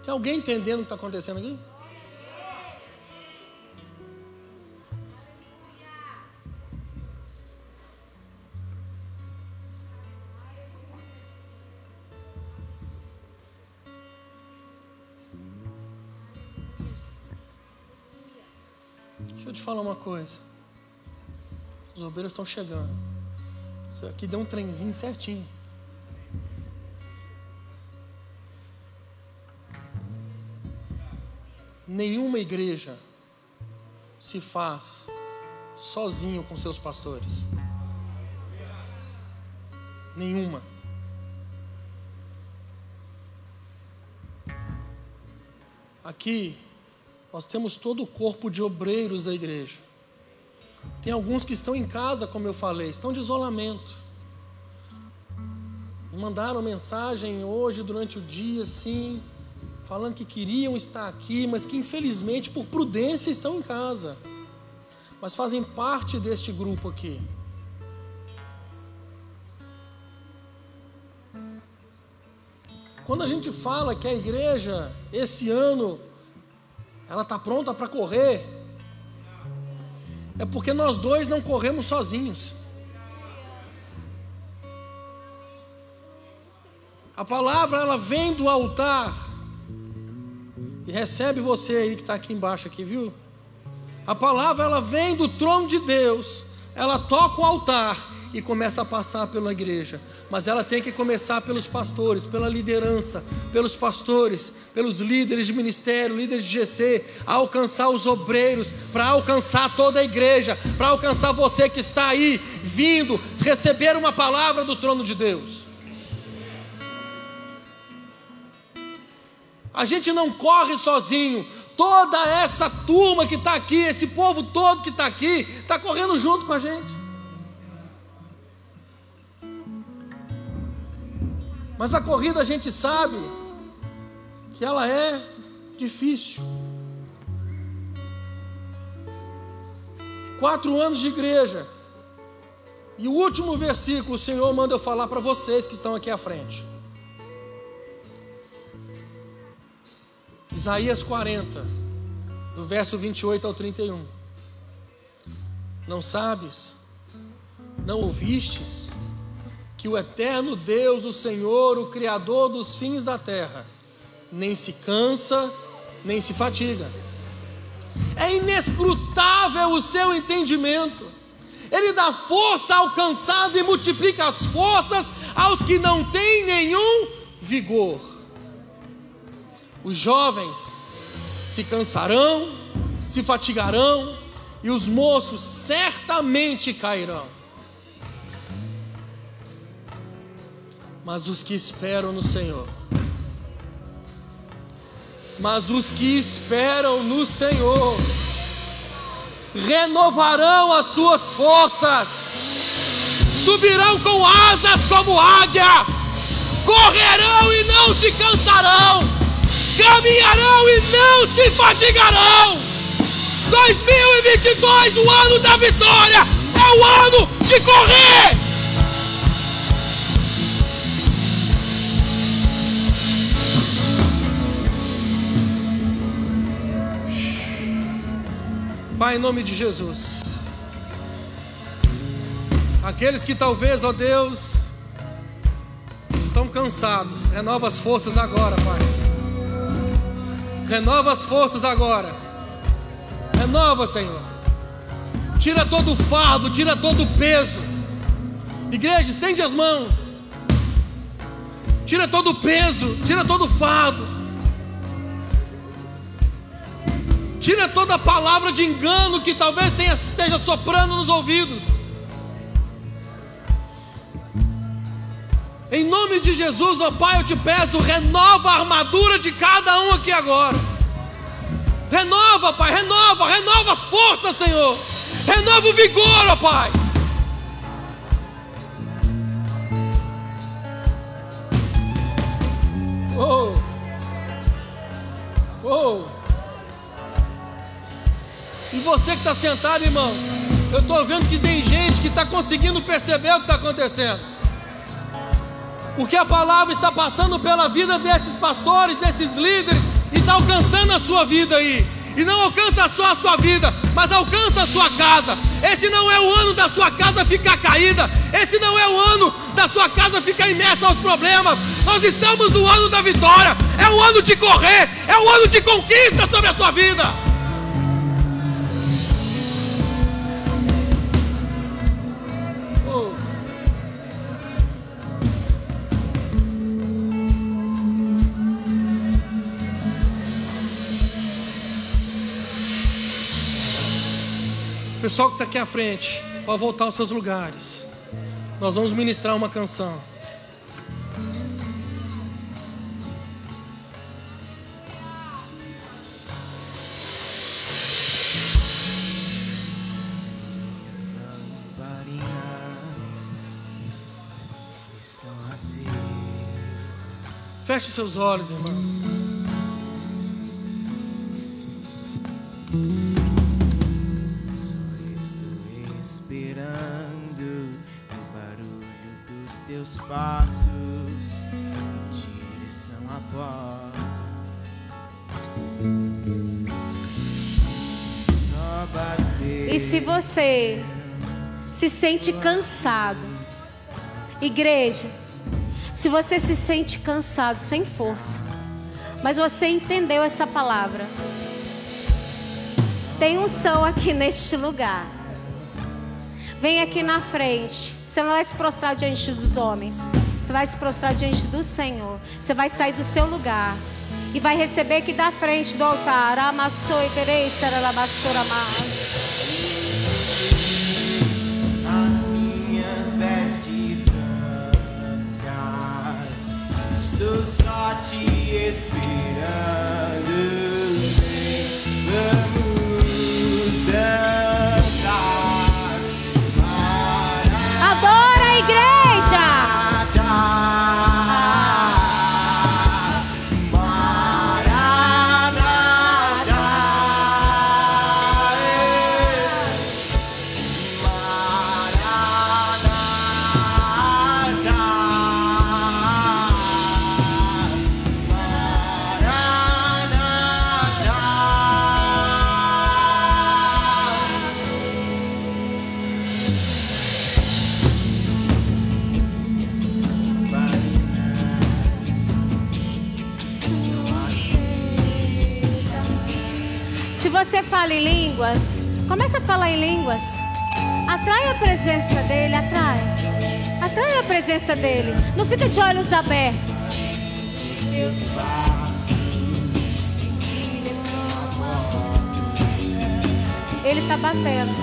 Tem alguém entendendo o que está acontecendo aqui? Falar uma coisa. Os obreiros estão chegando. Isso aqui deu um trenzinho certinho. Nenhuma igreja se faz sozinho com seus pastores. Nenhuma. Aqui nós temos todo o corpo de obreiros da igreja. Tem alguns que estão em casa, como eu falei, estão de isolamento. Me mandaram mensagem hoje durante o dia, sim, falando que queriam estar aqui, mas que infelizmente, por prudência, estão em casa, mas fazem parte deste grupo aqui. Quando a gente fala que a igreja, esse ano, ela está pronta para correr, é porque nós dois não corremos sozinhos. A palavra ela vem do altar e recebe você aí que está aqui embaixo, aqui, viu? A palavra ela vem do trono de Deus, ela toca o altar e começa a passar pela igreja, mas ela tem que começar pelos pastores, pela liderança, pelos pastores, pelos líderes de ministério, líderes de GC, alcançar os obreiros, para alcançar toda a igreja, para alcançar você que está aí vindo receber uma palavra do trono de Deus. A gente não corre sozinho. Toda essa turma que está aqui, esse povo todo que está aqui, está correndo junto com a gente. Mas a corrida a gente sabe que ela é difícil. Quatro anos de igreja. E o último versículo o Senhor manda eu falar para vocês que estão aqui à frente. Isaías 40, do verso 28 ao 31. Não sabes, não ouvistes, que o eterno Deus, o Senhor, o Criador dos fins da terra, nem se cansa, nem se fatiga. é inescrutável o seu entendimento. Ele dá força ao cansado e multiplica as forças aos que não têm nenhum vigor. Os jovens se cansarão, se fatigarão, e os moços certamente cairão. Mas os que esperam no Senhor, mas os que esperam no Senhor, renovarão as suas forças, subirão com asas como águia, correrão e não se cansarão, caminharão e não se fatigarão. 2022, o ano da vitória, é o ano de correr. Pai, em nome de Jesus. Aqueles que talvez, ó Deus, estão cansados, renova as forças agora, Pai. Renova as forças agora. Renova, Senhor. Tira todo o fardo, tira todo o peso. Igreja, estende as mãos. Tira todo o peso, tira todo o fardo. Tira toda palavra de engano que talvez tenha, esteja soprando nos ouvidos. Em nome de Jesus, ó oh Pai, eu te peço, renova a armadura de cada um aqui agora. Renova, Pai, renova, renova as forças, Senhor. Renova o vigor, ó oh Pai. Oh. Oh. E você que está sentado, irmão, eu estou vendo que tem gente que está conseguindo perceber o que está acontecendo. Porque a palavra está passando pela vida desses pastores, desses líderes, e está alcançando a sua vida aí. E não alcança só a sua vida, mas alcança a sua casa. Esse não é o ano da sua casa ficar caída. Esse não é o ano da sua casa ficar imersa aos problemas. Nós estamos no ano da vitória. É o ano de correr. É o ano de conquista sobre a sua vida. Pessoal que está aqui à frente, pode voltar aos seus lugares. Nós vamos ministrar uma canção. Feche seus olhos, irmão. Passos em direção à porta. E se você se sente cansado, igreja, se você se sente cansado, sem força, mas você entendeu essa palavra, tem um som aqui neste lugar. Vem aqui na frente. Você não vai se prostrar diante dos homens. Você vai se prostrar diante do Senhor. Você vai sair do seu lugar. E vai receber aqui da frente do altar. Amassou e terei, seralabassora. As minhas vestes brancas. Estou só te esperando. Presença dele, atrai. Atrai a presença dele. Não fica de olhos abertos. Os teus passos em direção à Ele está batendo.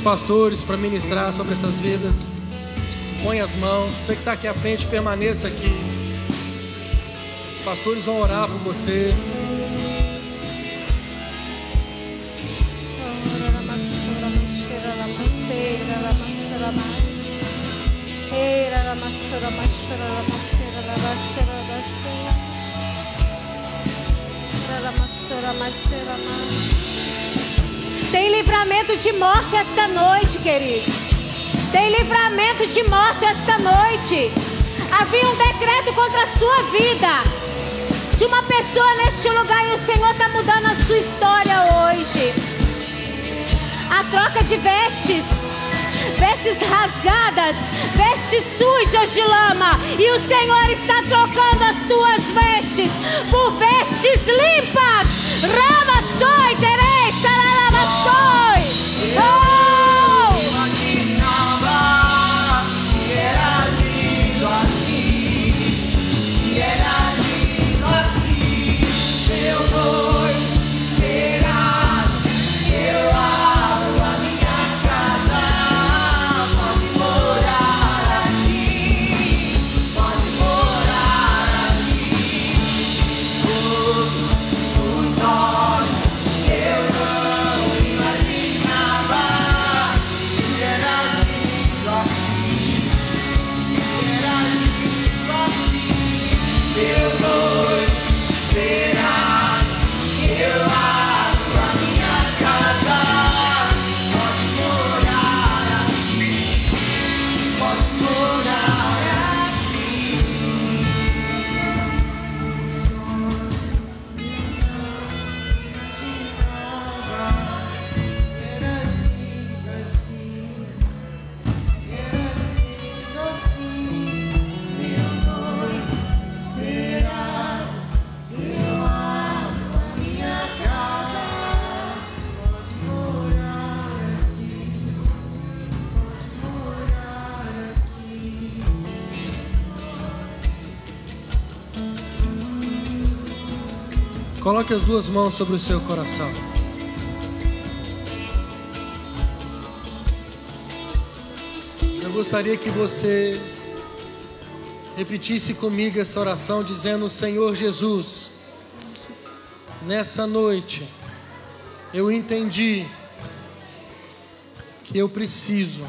Pastores para ministrar sobre essas vidas. Põe as mãos. Você que está aqui à frente, permaneça aqui. Os pastores vão orar por você. Tem livramento de morte esta noite, queridos. Tem livramento de morte esta noite. Havia um decreto contra a sua vida. De uma pessoa neste lugar e o Senhor está mudando a sua história hoje. A troca de vestes. Vestes rasgadas, vestes sujas de lama, e o Senhor está trocando as tuas vestes por vestes limpas. Rama Coloque as duas mãos sobre o seu coração. Eu gostaria que você repetisse comigo essa oração, dizendo: Senhor Jesus, nessa noite eu entendi que eu preciso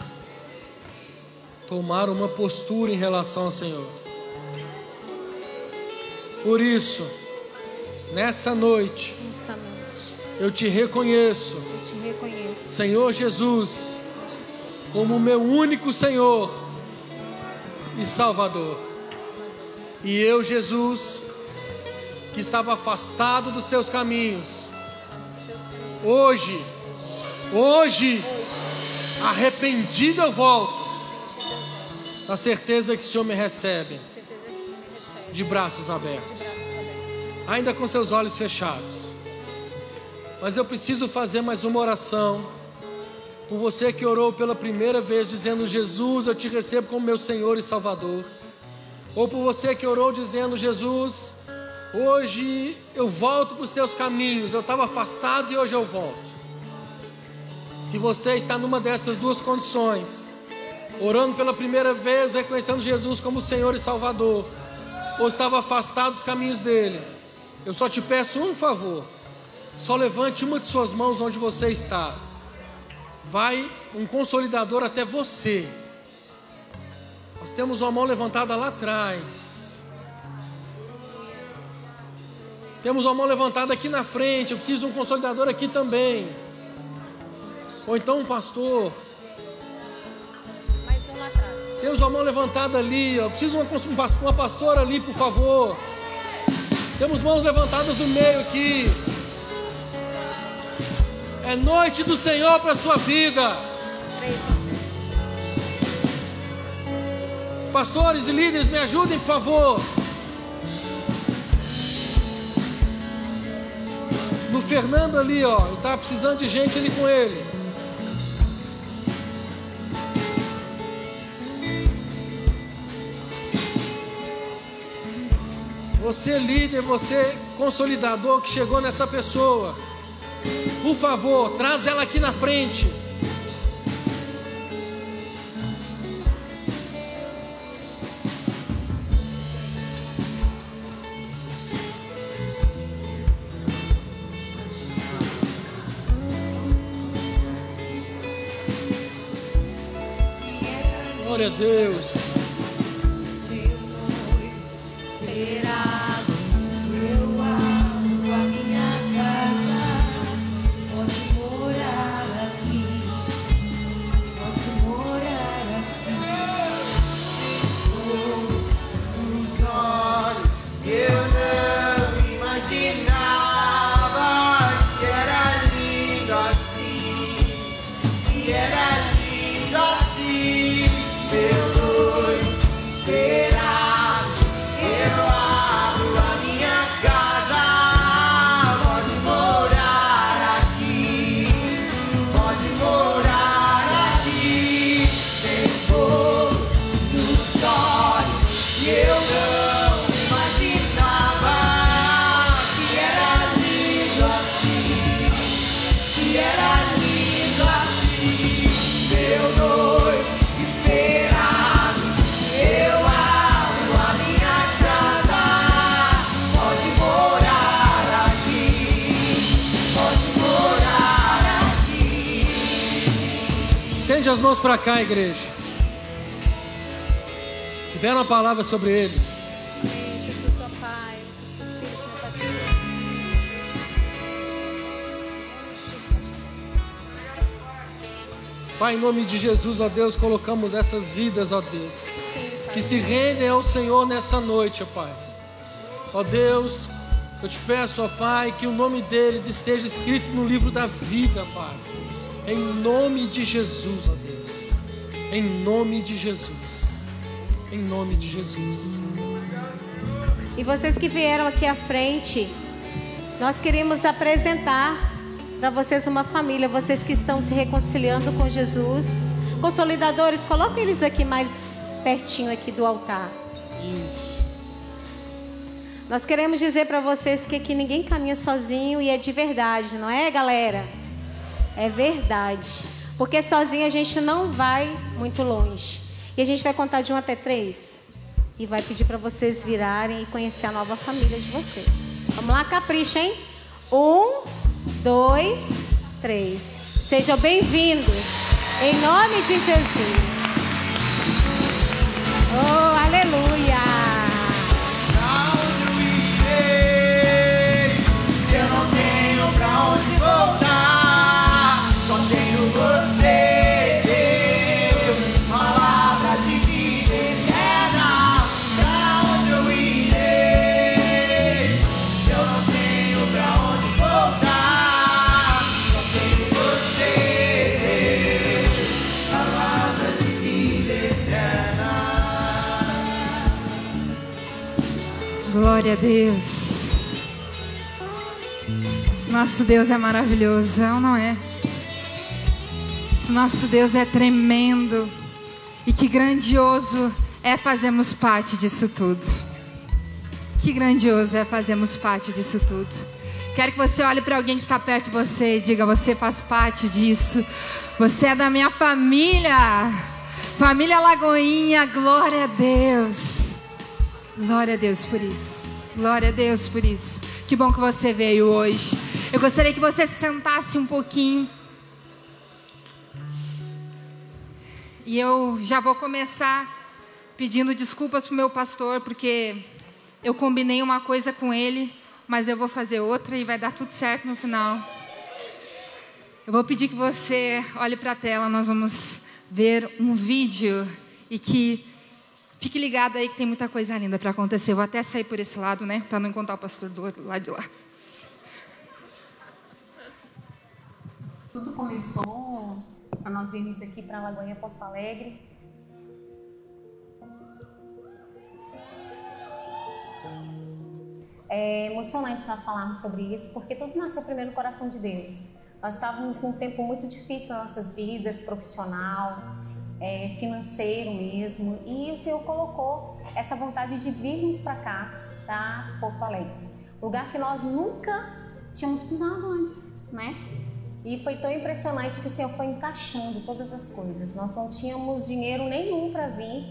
tomar uma postura em relação ao Senhor. Por isso, nessa noite, Nesta noite, eu te reconheço, eu te reconheço, Senhor Jesus, como meu único Senhor e Salvador. E eu, Jesus, que estava afastado dos teus caminhos, hoje, hoje, arrependido eu volto, na certeza que o Senhor me recebe De braços abertos. Ainda com seus olhos fechados. Mas eu preciso fazer mais uma oração por você que orou pela primeira vez dizendo: Jesus, eu te recebo como meu Senhor e Salvador. Ou por você que orou dizendo: Jesus, hoje eu volto para os teus caminhos, eu estava afastado e hoje eu volto. Se você está numa dessas duas condições, orando pela primeira vez, reconhecendo Jesus como Senhor e Salvador, ou estava afastado dos caminhos dele, eu só te peço um favor: só levante uma de suas mãos onde você está. Vai um consolidador até você. Nós temos uma mão levantada lá atrás. Temos uma mão levantada aqui na frente. Eu preciso de um consolidador aqui também. Ou então um pastor. Mais um lá atrás. Temos uma mão levantada ali. Eu preciso de uma, um uma pastora ali, por favor. Temos mãos levantadas no meio aqui. É noite do Senhor para a sua vida. Pastores e líderes, me ajudem, por favor. No Fernando ali, ó, ele tá precisando de gente ali com ele. Você líder, você consolidador que chegou nessa pessoa. Por favor, traz ela aqui na frente. Glória a Deus. As mãos para cá, igreja. Libera uma palavra sobre eles. Amém. Jesus, ó Pai, os teus filhos, meu Pai, que Pai, em nome de Jesus, ó Deus, colocamos essas vidas, ó Deus, Sim, que se rendem ao Senhor nessa noite, ó Pai. Ó Deus, eu te peço, ó Pai, que o nome deles esteja escrito no livro da vida, Pai. Em nome de Jesus, ó Deus. Em nome de Jesus. Em nome de Jesus. E vocês que vieram aqui à frente, nós queremos apresentar para vocês uma família, vocês que estão se reconciliando com Jesus. Consolidadores, coloquem eles aqui mais pertinho aqui do altar. Isso. Nós queremos dizer para vocês que aqui ninguém caminha sozinho e é de verdade, não é, galera? É verdade. Porque sozinho a gente não vai muito longe. E a gente vai contar de um até três. E vai pedir para vocês virarem e conhecer a nova família de vocês. Vamos lá, capricha, hein? Um, dois, três. Sejam bem-vindos. Em nome de Jesus. Oh, aleluia. Glória a Deus. Esse nosso Deus é maravilhoso, é ou não é? Esse nosso Deus é tremendo. E que grandioso é fazermos parte disso tudo. Que grandioso é fazermos parte disso tudo. Quero que você olhe para alguém que está perto de você e diga: Você faz parte disso. Você é da minha família. Família Lagoinha, glória a Deus. Glória a Deus por isso. Glória a Deus por isso. Que bom que você veio hoje. Eu gostaria que você se sentasse um pouquinho. E eu já vou começar pedindo desculpas pro meu pastor, porque eu combinei uma coisa com ele, mas eu vou fazer outra e vai dar tudo certo no final. Eu vou pedir que você olhe para a tela, nós vamos ver um vídeo e que Fique ligado aí que tem muita coisa linda para acontecer. Eu vou até sair por esse lado, né? Para não encontrar o pastor do outro lado de lá. Tudo começou para nós virmos aqui para Lagoinha Porto Alegre. É emocionante nós falarmos sobre isso, porque tudo nasceu primeiro no coração de Deus. Nós estávamos num tempo muito difícil nas nossas vidas, profissional, é, financeiro mesmo, e o Senhor colocou essa vontade de virmos para cá, para Porto Alegre, lugar que nós nunca tínhamos pisado antes, né? E foi tão impressionante que o Senhor foi encaixando todas as coisas. Nós não tínhamos dinheiro nenhum para vir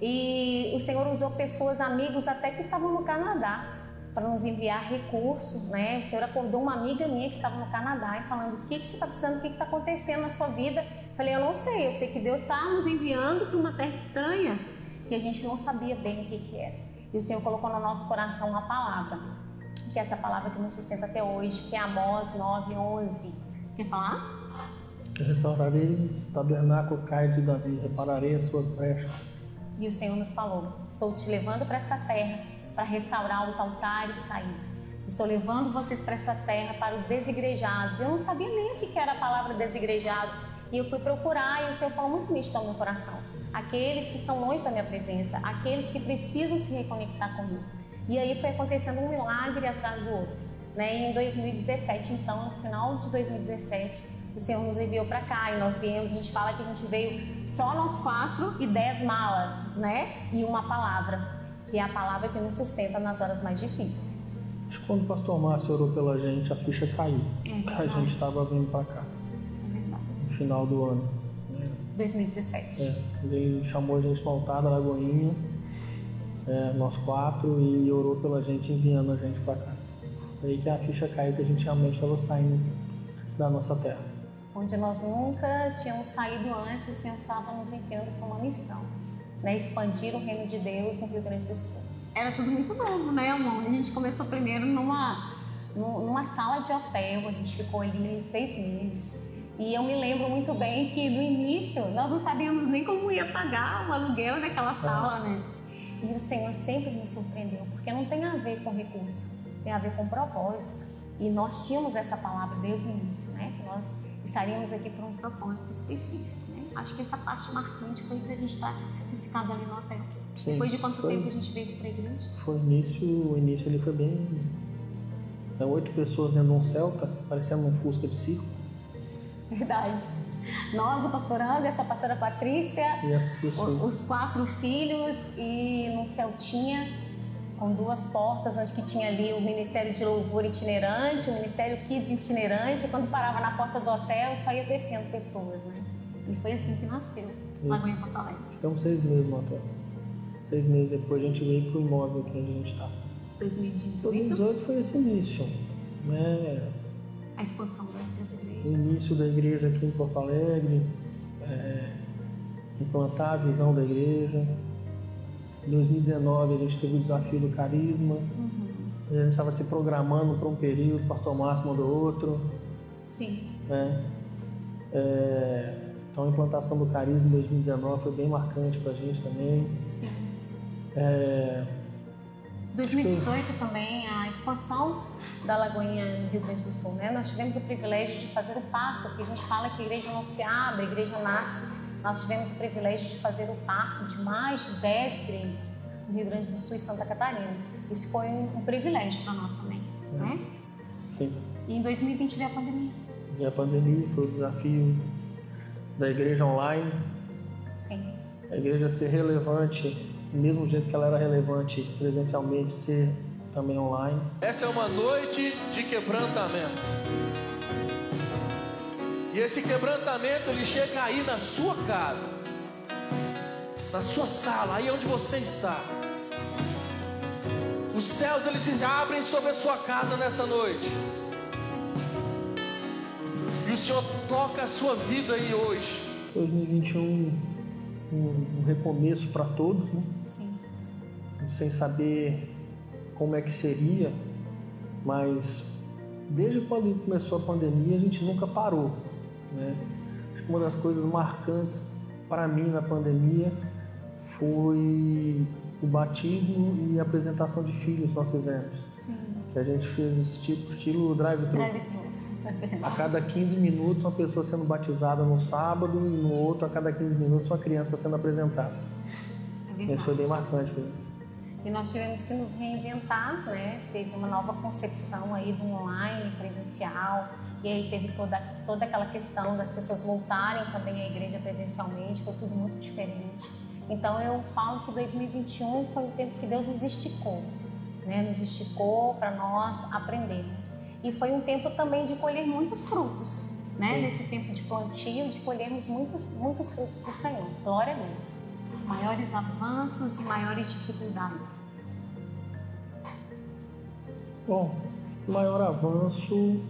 e o Senhor usou pessoas, amigos até que estavam no Canadá para nos enviar recursos, né? O Senhor acordou uma amiga minha que estava no Canadá e falando: o que, que você está precisando, o que está acontecendo na sua vida? Eu falei: eu não sei, eu sei que Deus está nos enviando para uma terra estranha que a gente não sabia bem o que, que era. E o Senhor colocou no nosso coração uma palavra, que é essa palavra que nos sustenta até hoje, que é Amós 9, 11. Quer falar? Restaurarei o tabernáculo caído de Davi, repararei as suas brechas. E o Senhor nos falou: Estou te levando para esta terra para restaurar os altares caídos. Estou levando vocês para essa terra para os desigrejados. Eu não sabia nem o que era a palavra desigrejado. E eu fui procurar e o Senhor falou muito nítido ao meu coração. Aqueles que estão longe da minha presença, aqueles que precisam se reconectar comigo. E aí foi acontecendo um milagre atrás do outro. Né? E em 2017, então, no final de 2017, o Senhor nos enviou para cá e nós viemos. A gente fala que a gente veio só nós quatro e dez malas, né? E uma palavra, que é a palavra que nos sustenta nas horas mais difíceis. Acho que quando o pastor Márcio orou pela gente, a ficha caiu. É a gente estava vindo para cá, É no final do ano. né? 2017. É, ele chamou a gente no altar da Lagoinha, é, nós quatro, e orou pela gente, enviando a gente para cá. Aí que a ficha caiu que a gente realmente estava saindo da nossa terra. onde nós nunca tínhamos saído antes, o Senhor estava nos enviando para uma missão, né? Expandir o reino de Deus no Rio Grande do Sul. Era tudo muito novo, né, amor? A gente começou primeiro numa, nu- numa sala de hotel, a gente ficou ali seis meses. E eu me lembro muito bem que no início nós não sabíamos nem como ia pagar o aluguel daquela sala, né? E o Senhor sempre nos surpreendeu, porque não tem a ver com recurso, tem a ver com propósito. E nós tínhamos essa palavra desde o início, né? Que nós estaríamos aqui por um propósito específico, né? Acho que essa parte marcante foi que a gente está ali no hotel. Sim, Depois de quanto foi, tempo a gente veio para a igreja? Foi início, o início ele foi bem. É, oito pessoas dentro de um Celta, parecendo um Fusca de circo. Verdade. Nós, o pastor Anderson, a pastora Patrícia, os quatro filhos e num Celtinha com duas portas, onde que tinha ali o Ministério de Louvor itinerante, o Ministério Kids itinerante. Quando parava na porta do hotel, só ia descendo pessoas, né? E foi assim que nasceu Lagoinha Porto Alegre. Ficamos seis meses no hotel. Seis meses depois a gente veio pro imóvel aqui onde a gente está. 2018, 2018 foi esse início. Né? a expansão das O igrejas. início da igreja aqui em Porto Alegre, é, implantar a visão da igreja. Em 2019 a gente teve o desafio do carisma. A gente estava se programando para um período, o pastor Márcio mandou outro. Sim. Né? É, então a implantação do carisma em 2019 foi bem marcante para a gente também. Sim. É, 2018 também, a expansão da Lagoinha no Rio Grande do Sul, né? Nós tivemos o privilégio de fazer o parto, porque a gente fala que a igreja não se abre, a igreja nasce. Nós tivemos o privilégio de fazer o parto de mais de 10 igrejas no Rio Grande do Sul e Santa Catarina. Isso foi um, um privilégio para nós também, né? sim. E em 2020 veio a pandemia. E a pandemia foi o desafio da igreja online, Sim. a igreja ser relevante, do mesmo jeito que ela era relevante presencialmente, ser também online. Essa é uma noite de quebrantamento. E esse quebrantamento ele chega aí na sua casa, na sua sala, aí onde você está. Os céus eles se abrem sobre a sua casa nessa noite. E o Senhor toca a sua vida aí hoje. 2021, um, um recomeço para todos, né? Sim. sem saber como é que seria, mas desde quando começou a pandemia a gente nunca parou. Né? Acho que uma das coisas marcantes para mim na pandemia foi o batismo e a apresentação de filhos, nós fizemos. Sim. Que a gente fez tipo, estilo drive-thru. Drive-thru. A cada 15 minutos uma pessoa sendo batizada no sábado e no outro a cada 15 minutos uma criança sendo apresentada. É Isso foi bem marcante para mim. E nós tivemos que nos reinventar, né? Teve uma nova concepção aí do online, presencial, e aí teve toda, toda aquela questão das pessoas voltarem também à igreja presencialmente, foi tudo muito diferente. Então eu falo que 2021 foi o tempo que Deus nos esticou, né? Nos esticou para nós aprendermos. E foi um tempo também de colher muitos frutos, né? Sim. Nesse tempo de plantio, de colhermos muitos, muitos frutos para o Senhor. Glória a Deus. Maiores avanços e maiores dificuldades. Bom, o maior avanço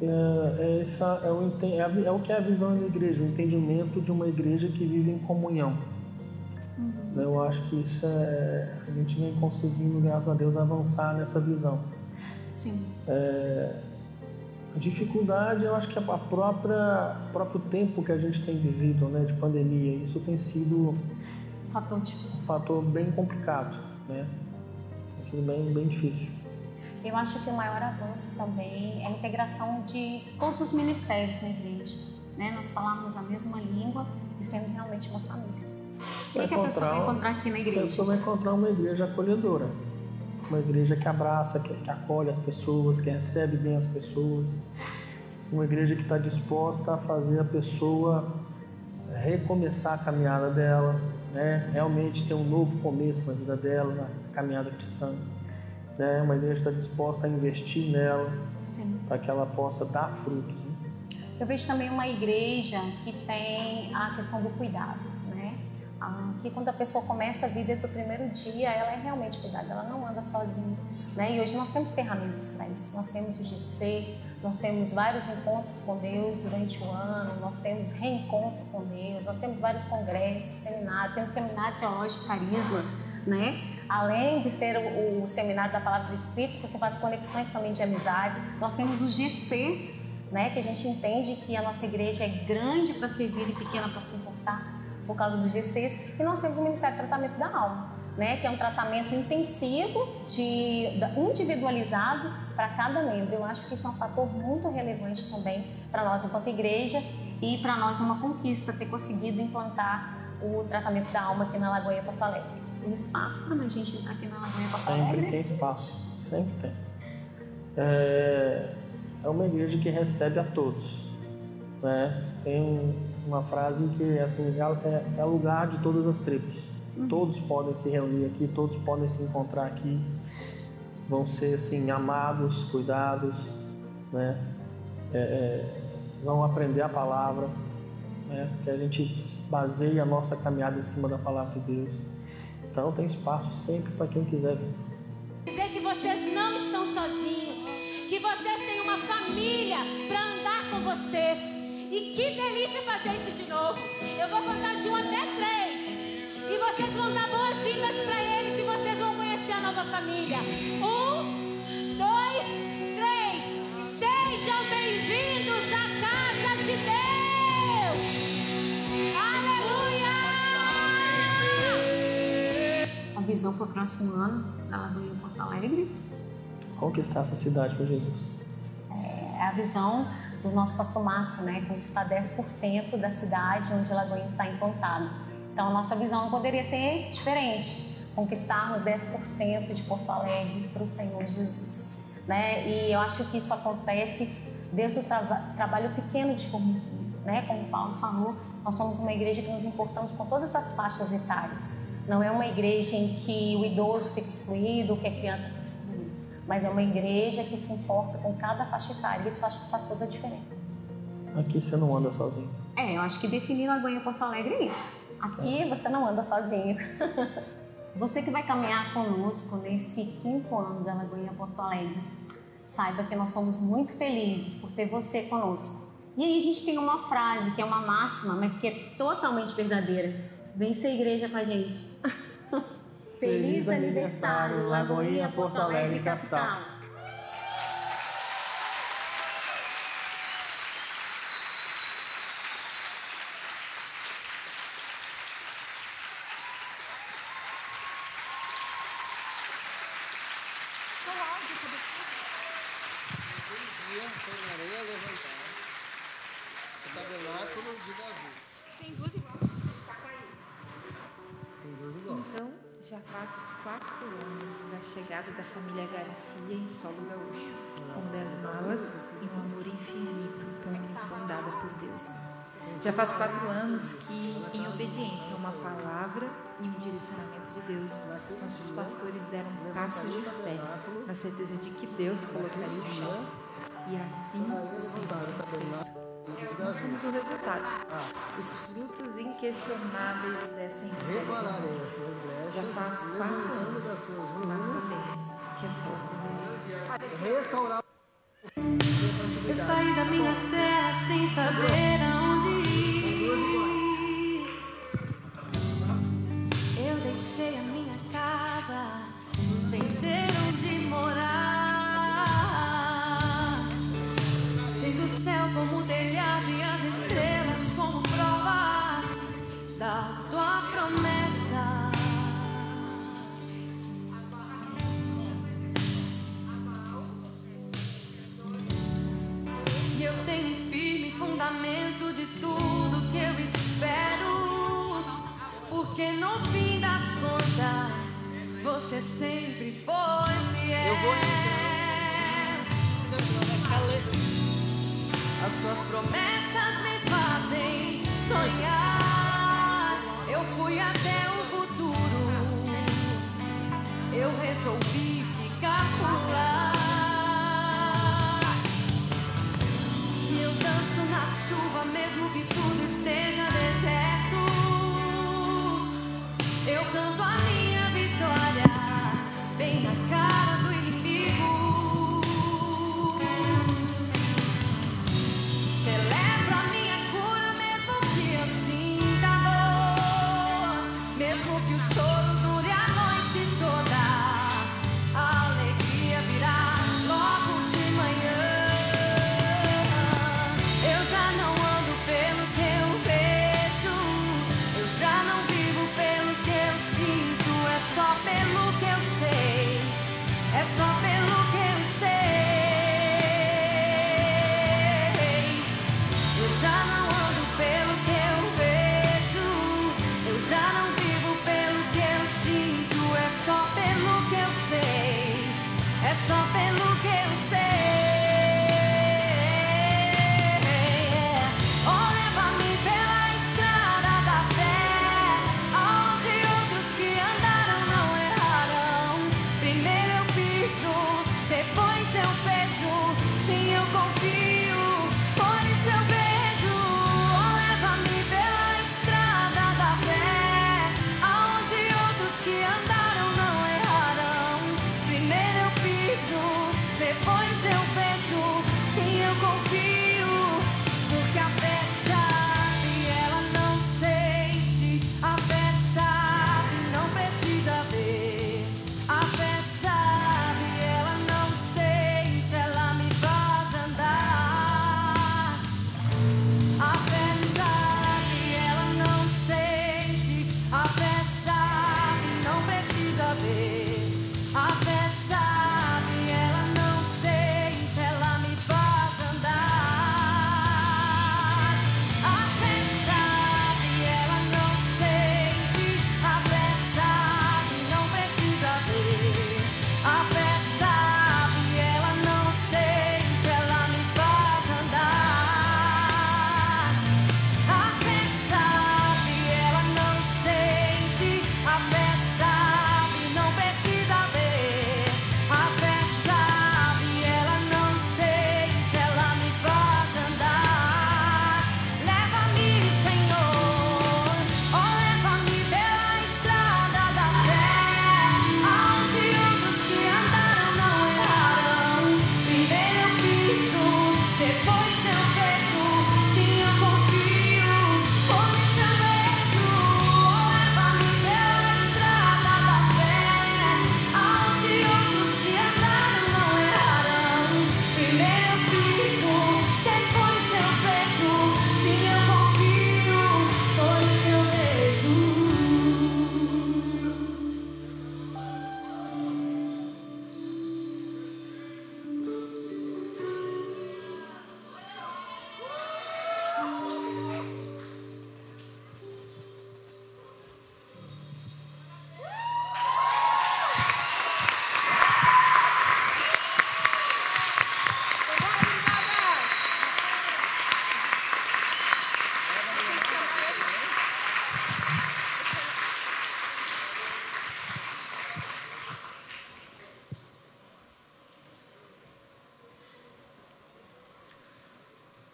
é, é essa, é, o, é, é o que é a visão da igreja, o entendimento de uma igreja que vive em comunhão. Né, Eu acho que isso é. A gente vem conseguindo, graças a Deus, avançar nessa visão. Sim. A dificuldade, eu acho que é a própria próprio tempo que a gente tem vivido, né, de pandemia, isso tem sido Fator de um fator bem complicado, né? Tem sido bem, bem difícil. Eu acho que o maior avanço também é a integração de todos os ministérios na igreja. Né? Nós falarmos a mesma língua e sermos realmente uma família. O que, que a pessoa vai encontrar aqui na A igreja? pessoa vai encontrar uma igreja acolhedora, uma igreja que abraça, que, que acolhe as pessoas, que recebe bem as pessoas, uma igreja que está disposta a fazer a pessoa recomeçar a caminhada dela, né? realmente ter um novo começo na vida dela, na caminhada cristã. Né? Uma igreja que está disposta a investir nela para que ela possa dar frutos. né? Eu vejo também uma igreja que tem a questão do cuidado? Ah, que quando a pessoa começa a vir desde o primeiro dia, ela é realmente cuidada, ela não anda sozinha. Né? E hoje nós temos ferramentas para isso. Nós temos o GC, nós temos vários encontros com Deus durante o ano, nós temos reencontro com Deus, nós temos vários congressos, seminários, temos seminário teológico carisma, né? Além de ser o, o seminário da palavra do Espírito, você faz conexões também de amizades. Nós temos os GCs, né? Que a gente entende que a nossa igreja é grande para servir e pequena para se importar por causa dos GCs. E nós temos o Ministério de Tratamento da Alma, né? Que é um tratamento intensivo, de, individualizado para cada membro. Eu acho que isso é um fator muito relevante também para nós enquanto igreja e para nós é uma conquista ter conseguido implantar o tratamento da alma aqui na Lagoinha Porto Alegre. Tem espaço para a gente entrar aqui na Lagoinha Porto Sempre Alegre? tem espaço, sempre tem. É, é uma igreja que recebe a todos. Né? Tem um- uma frase que assim, é, é lugar de todas as tribos. Todos podem se reunir aqui, todos podem se encontrar aqui. Vão ser assim, amados, cuidados, né? É, é, vão aprender a palavra, né? que a gente baseia a nossa caminhada em cima da palavra de Deus. Então tem espaço sempre para quem quiser vir. dizer que vocês não estão sozinhos, que vocês têm uma família para andar com vocês. E que delícia fazer isso de novo. Eu vou contar de um até três. E vocês vão dar boas-vindas para eles e vocês vão conhecer a nova família. Um, dois, três. Sejam bem-vindos à casa de Deus. Aleluia! a visão para o próximo ano da Lagoinha Porto Alegre. Conquistar essa cidade para Jesus. É a visão do nosso pastor Márcio, né? Conquistar 10% da cidade onde Lagoinha está implantada. Então, a nossa visão poderia ser diferente. Conquistarmos 10% de Porto Alegre para o Senhor Jesus. Né? E eu acho que isso acontece desde o trava- trabalho pequeno de formiguinha. Né? Como o Paulo falou, nós somos uma igreja que nos importamos com todas as faixas etárias. Não é uma igreja em que o idoso fica excluído, que a criança fica excluída. Mas é uma igreja que se importa com cada faixa etária. Isso eu acho que faz toda a diferença. Aqui você não anda sozinho. É, eu acho que definir Lagoinha Porto Alegre é isso. Aqui você não anda sozinho. Você que vai caminhar conosco nesse quinto ano da Lagoinha Porto Alegre, saiba que nós somos muito felizes por ter você conosco. E aí a gente tem uma frase que é uma máxima, mas que é totalmente verdadeira. Vem ser igreja com a gente. Feliz aniversário, Lagoinha Porto Alegre, capital. O tabernáculo de Davi. Tem duas igual. Então, já faz quatro anos da chegada da família Garcia em solo gaúcho, com dez malas e um amor infinito pela missão dada por Deus. Já faz quatro anos que, em obediência a uma palavra e um direcionamento de Deus, nossos pastores deram passos de fé, na certeza de que Deus colocaria o chão. E assim o Senhor feito. Nós somos o resultado, os frutos inquestionáveis dessa entrega. Já faz quatro anos, mas sabemos que é só o começo. Eu saí da minha terra sem saber aonde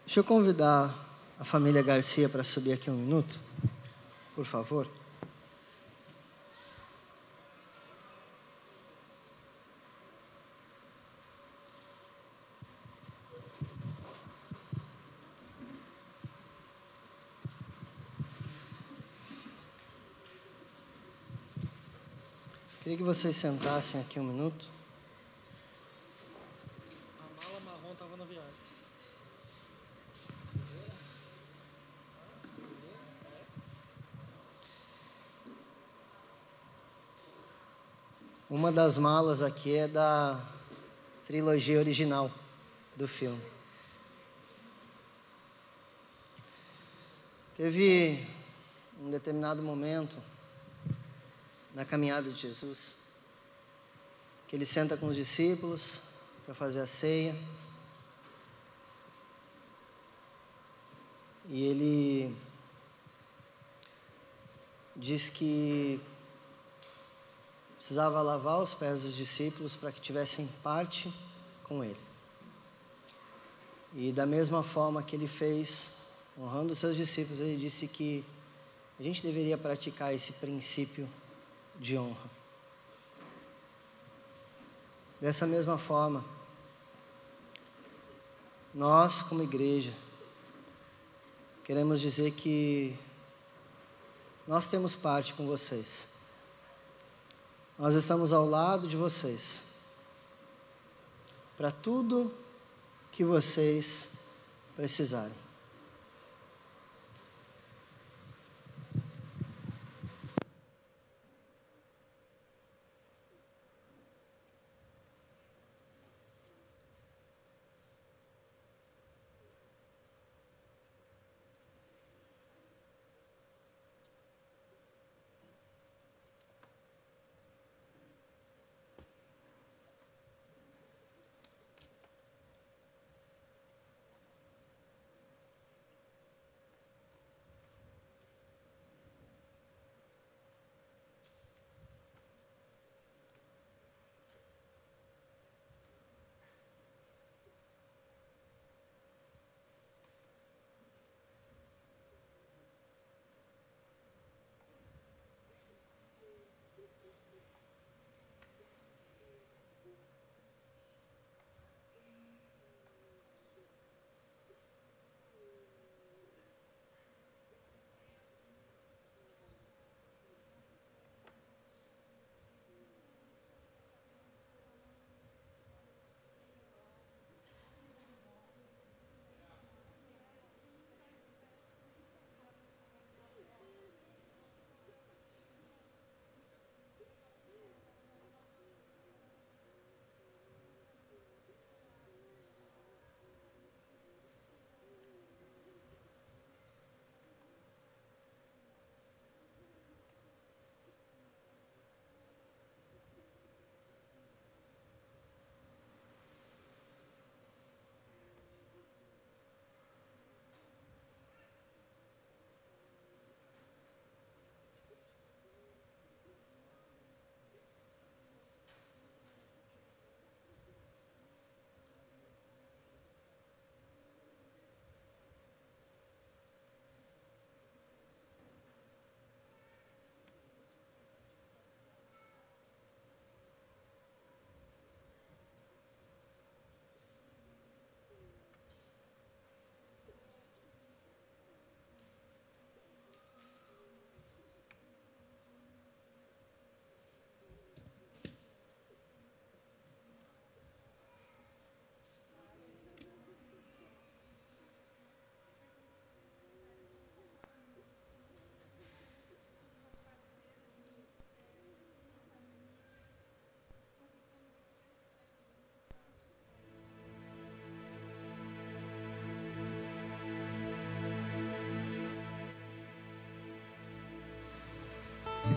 Deixa eu convidar a família Garcia para subir aqui um minuto, por favor. Queria que vocês sentassem aqui um minuto. A mala marrom estava na viagem. Uma das malas aqui é da trilogia original do filme. Teve um determinado momento na caminhada de Jesus que ele senta com os discípulos para fazer a ceia. E ele diz que precisava lavar os pés dos discípulos para que tivessem parte com ele. E da mesma forma que ele fez, honrando os seus discípulos, ele disse que a gente deveria praticar esse princípio de honra. Dessa mesma forma, nós, como igreja, queremos dizer que nós temos parte com vocês. Nós estamos ao lado de vocês. Para tudo que vocês precisarem.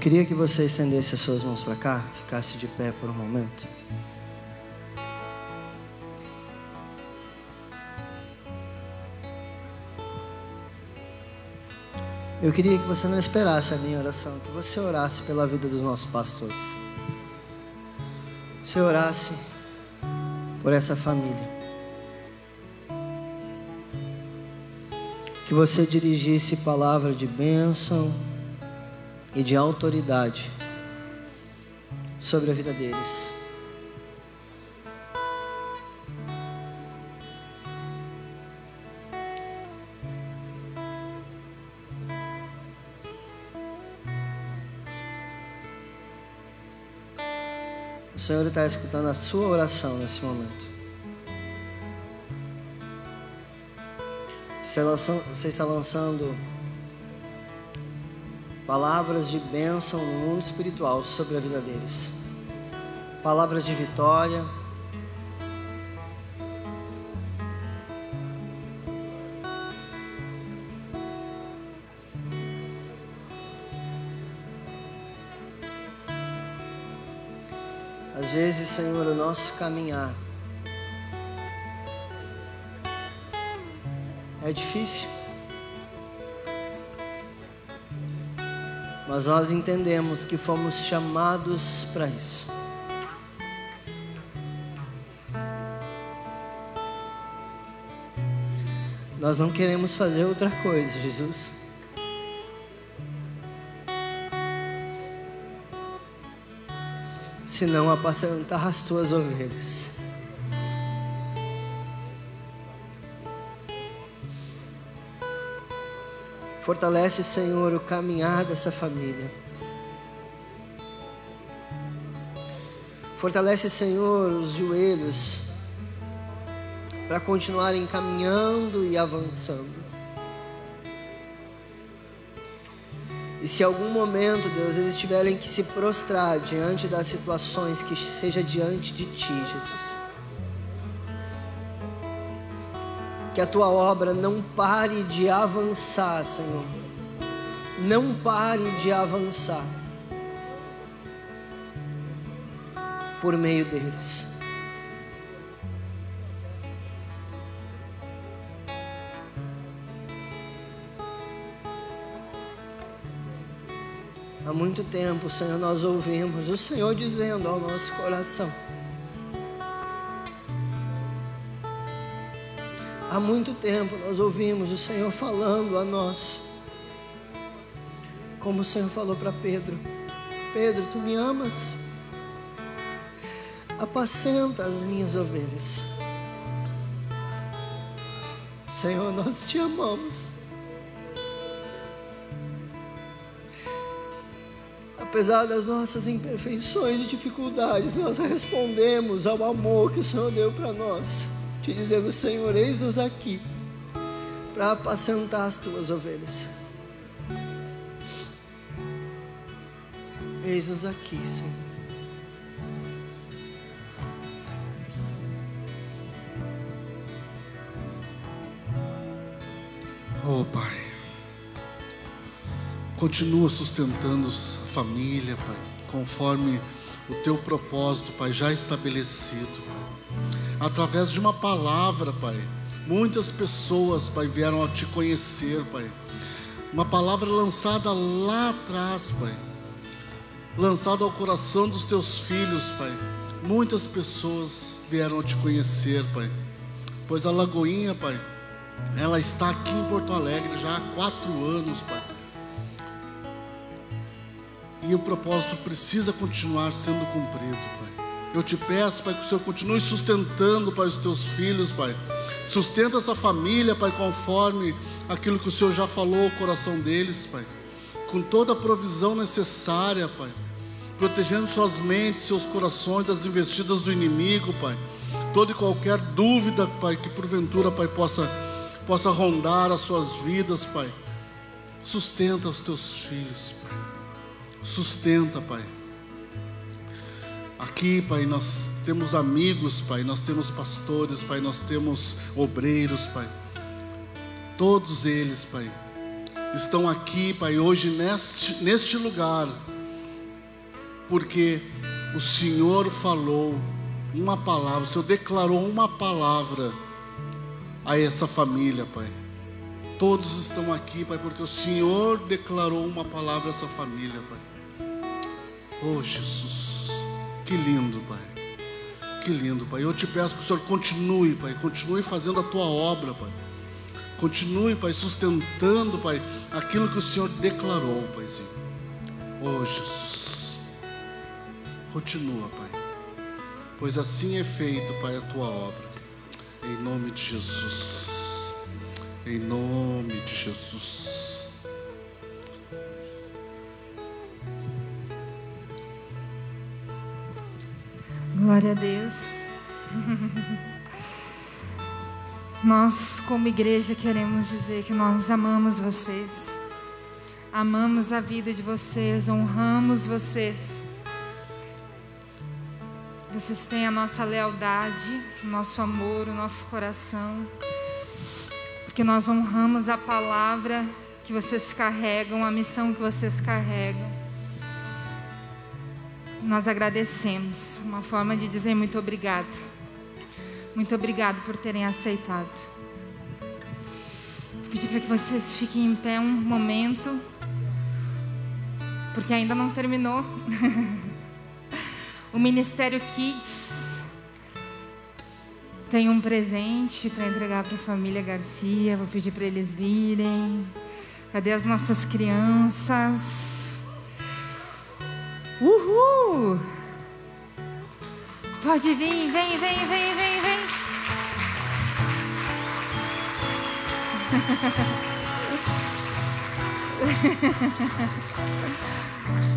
Queria que você estendesse as suas mãos para cá, ficasse de pé por um momento. Eu queria que você não esperasse a minha oração, que você orasse pela vida dos nossos pastores. Você orasse por essa família. que você dirigisse palavra de bênção e de autoridade sobre a vida deles. O Senhor está escutando a sua oração nesse momento. Você está lançando palavras de bênção no mundo espiritual sobre a vida deles. Palavras de vitória. Às vezes, Senhor, o nosso caminhar é difícil. Mas nós entendemos que fomos chamados para isso. Nós não queremos fazer outra coisa, Jesus. Senão apacentar as tuas ovelhas. Fortalece, Senhor, o caminhar dessa família. Fortalece, Senhor, os joelhos para continuarem caminhando e avançando. E se algum momento, Deus, eles tiverem que se prostrar diante das situações, que seja diante de Ti, Jesus. Que a Tua obra não pare de avançar, Senhor. Não pare de avançar. Por meio deles. Há muito tempo, Senhor, nós ouvimos o Senhor dizendo ao nosso coração: muito tempo nós ouvimos o Senhor falando a nós, como o Senhor falou para Pedro: Pedro, tu me amas? Apacenta as minhas ovelhas. Senhor, nós te amamos. Apesar das nossas imperfeições e dificuldades, nós respondemos ao amor que o Senhor deu para nós, te dizendo: Senhor, eis-nos aqui para apacentar as tuas ovelhas. Eis-nos aqui, Senhor. Oh, Pai. Continua sustentando a família, Pai, conforme o teu propósito, Pai, já estabelecido, Pai. Através de uma palavra, Pai, muitas pessoas, Pai, vieram a te conhecer, Pai. Uma palavra lançada lá atrás, Pai. Lançada ao coração dos teus filhos, Pai. Muitas pessoas vieram a te conhecer, Pai. Pois a Lagoinha, Pai, ela está aqui em Porto Alegre já há quatro anos, Pai. E o propósito precisa continuar sendo cumprido, Pai. Eu te peço, Pai, que o Senhor continue sustentando, Pai, os teus filhos, Pai. Sustenta essa família, Pai, conforme aquilo que o Senhor já falou ao coração deles, Pai. Com toda a provisão necessária, Pai. Protegendo suas mentes, seus corações das investidas do inimigo, Pai. Toda e qualquer dúvida, Pai, que porventura, Pai, possa, possa rondar as suas vidas, Pai. Sustenta os teus filhos, Pai. Sustenta, Pai. Aqui, Pai, nós temos amigos, Pai, nós temos pastores, Pai, nós temos obreiros, Pai. Todos eles, Pai, estão aqui, Pai, hoje neste, neste lugar, porque o Senhor falou uma palavra, o Senhor declarou uma palavra a essa família, Pai. Todos estão aqui, Pai, porque o Senhor declarou uma palavra a essa família, Pai. Oh, Jesus, que lindo, Pai. Que lindo, Pai. Eu te peço que o Senhor continue, Pai, continue fazendo a tua obra, Pai. Continue, Pai, sustentando, Pai, aquilo que o Senhor declarou, Paizinho. Oh, Jesus. Continua, Pai. Pois assim é feito, Pai, a tua obra. Em nome de Jesus. Em nome de Jesus. Glória a Deus. Nós, como igreja, queremos dizer que nós amamos vocês, amamos a vida de vocês, honramos vocês. Vocês têm a nossa lealdade, o nosso amor, o nosso coração, porque nós honramos a palavra que vocês carregam, a missão que vocês carregam. Nós agradecemos, uma forma de dizer muito obrigada. Muito obrigado por terem aceitado. Vou pedir para que vocês fiquem em pé um momento, porque ainda não terminou. o Ministério Kids tem um presente para entregar para a família Garcia. Vou pedir para eles virem. Cadê as nossas crianças? Uhul! Pode vir, vem, vem, vem, vem, vem.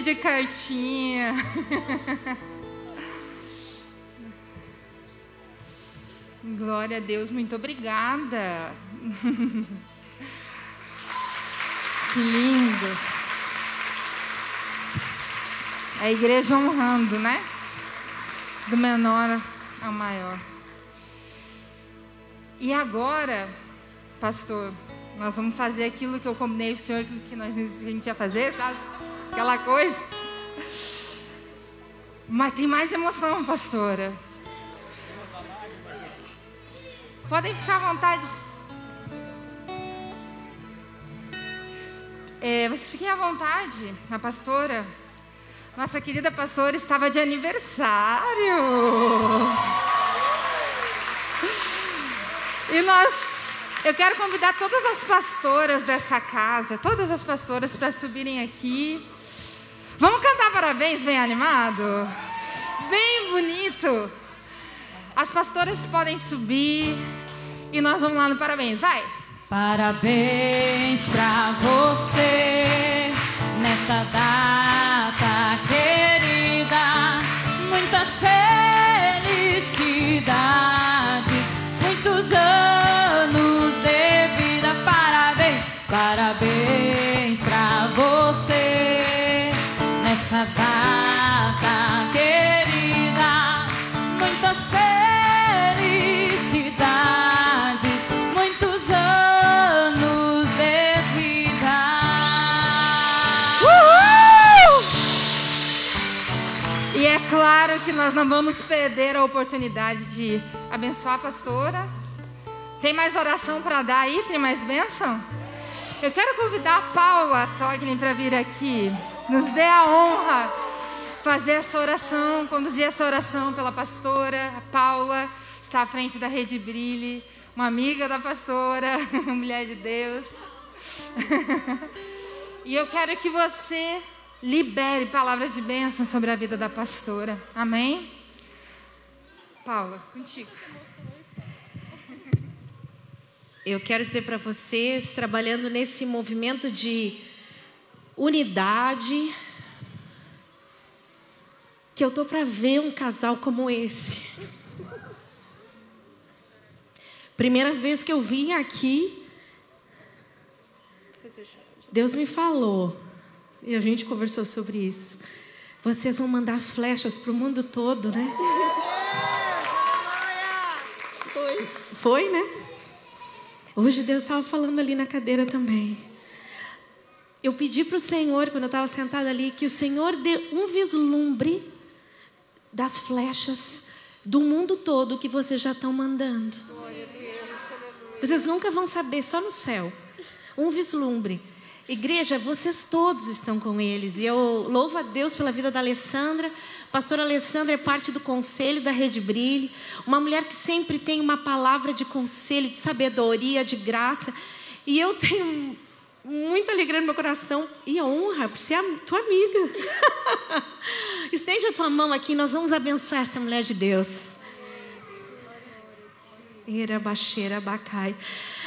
monte de cartinha. Glória a Deus, muito obrigada. Que lindo. A igreja honrando, né? Do menor ao maior. E agora, pastor, nós vamos fazer aquilo que eu combinei com o senhor que nós, a gente ia fazer, sabe? Aquela coisa. Mas tem mais emoção, pastora. Podem ficar à vontade. É, vocês fiquem à vontade. A pastora, nossa querida pastora, estava de aniversário. E nós, eu quero convidar todas as pastoras dessa casa, todas as pastoras, para subirem aqui. Vamos cantar parabéns bem animado? Bem bonito. As pastoras podem subir e nós vamos lá no parabéns. Vai! Parabéns pra você nessa data nós não vamos perder a oportunidade de abençoar a pastora. Tem mais oração para dar aí? Tem mais bênção? Eu quero convidar a Paula Tognin para vir aqui. Nos dê a honra fazer essa oração, conduzir essa oração pela pastora. A Paula está à frente da Rede Brilhe, uma amiga da pastora, mulher de Deus. E eu quero que você libere palavras de bênção sobre a vida da pastora. Amém? Paula, contigo. Eu quero dizer para vocês, trabalhando nesse movimento de unidade, que eu tô para ver um casal como esse. Primeira vez que eu vim aqui, Deus me falou, e a gente conversou sobre isso. Vocês vão mandar flechas para o mundo todo, né? Foi. Foi, né? Hoje Deus estava falando ali na cadeira também. Eu pedi para o Senhor, quando eu estava sentada ali, que o Senhor dê um vislumbre das flechas do mundo todo que vocês já estão mandando. Vocês nunca vão saber, só no céu. Um vislumbre. Igreja, vocês todos estão com eles. E eu louvo a Deus pela vida da Alessandra. Pastora Alessandra é parte do conselho da Rede Brilhe. Uma mulher que sempre tem uma palavra de conselho, de sabedoria, de graça. E eu tenho muita alegria no meu coração e honra por ser a tua amiga. Estende a tua mão aqui, nós vamos abençoar essa mulher de Deus.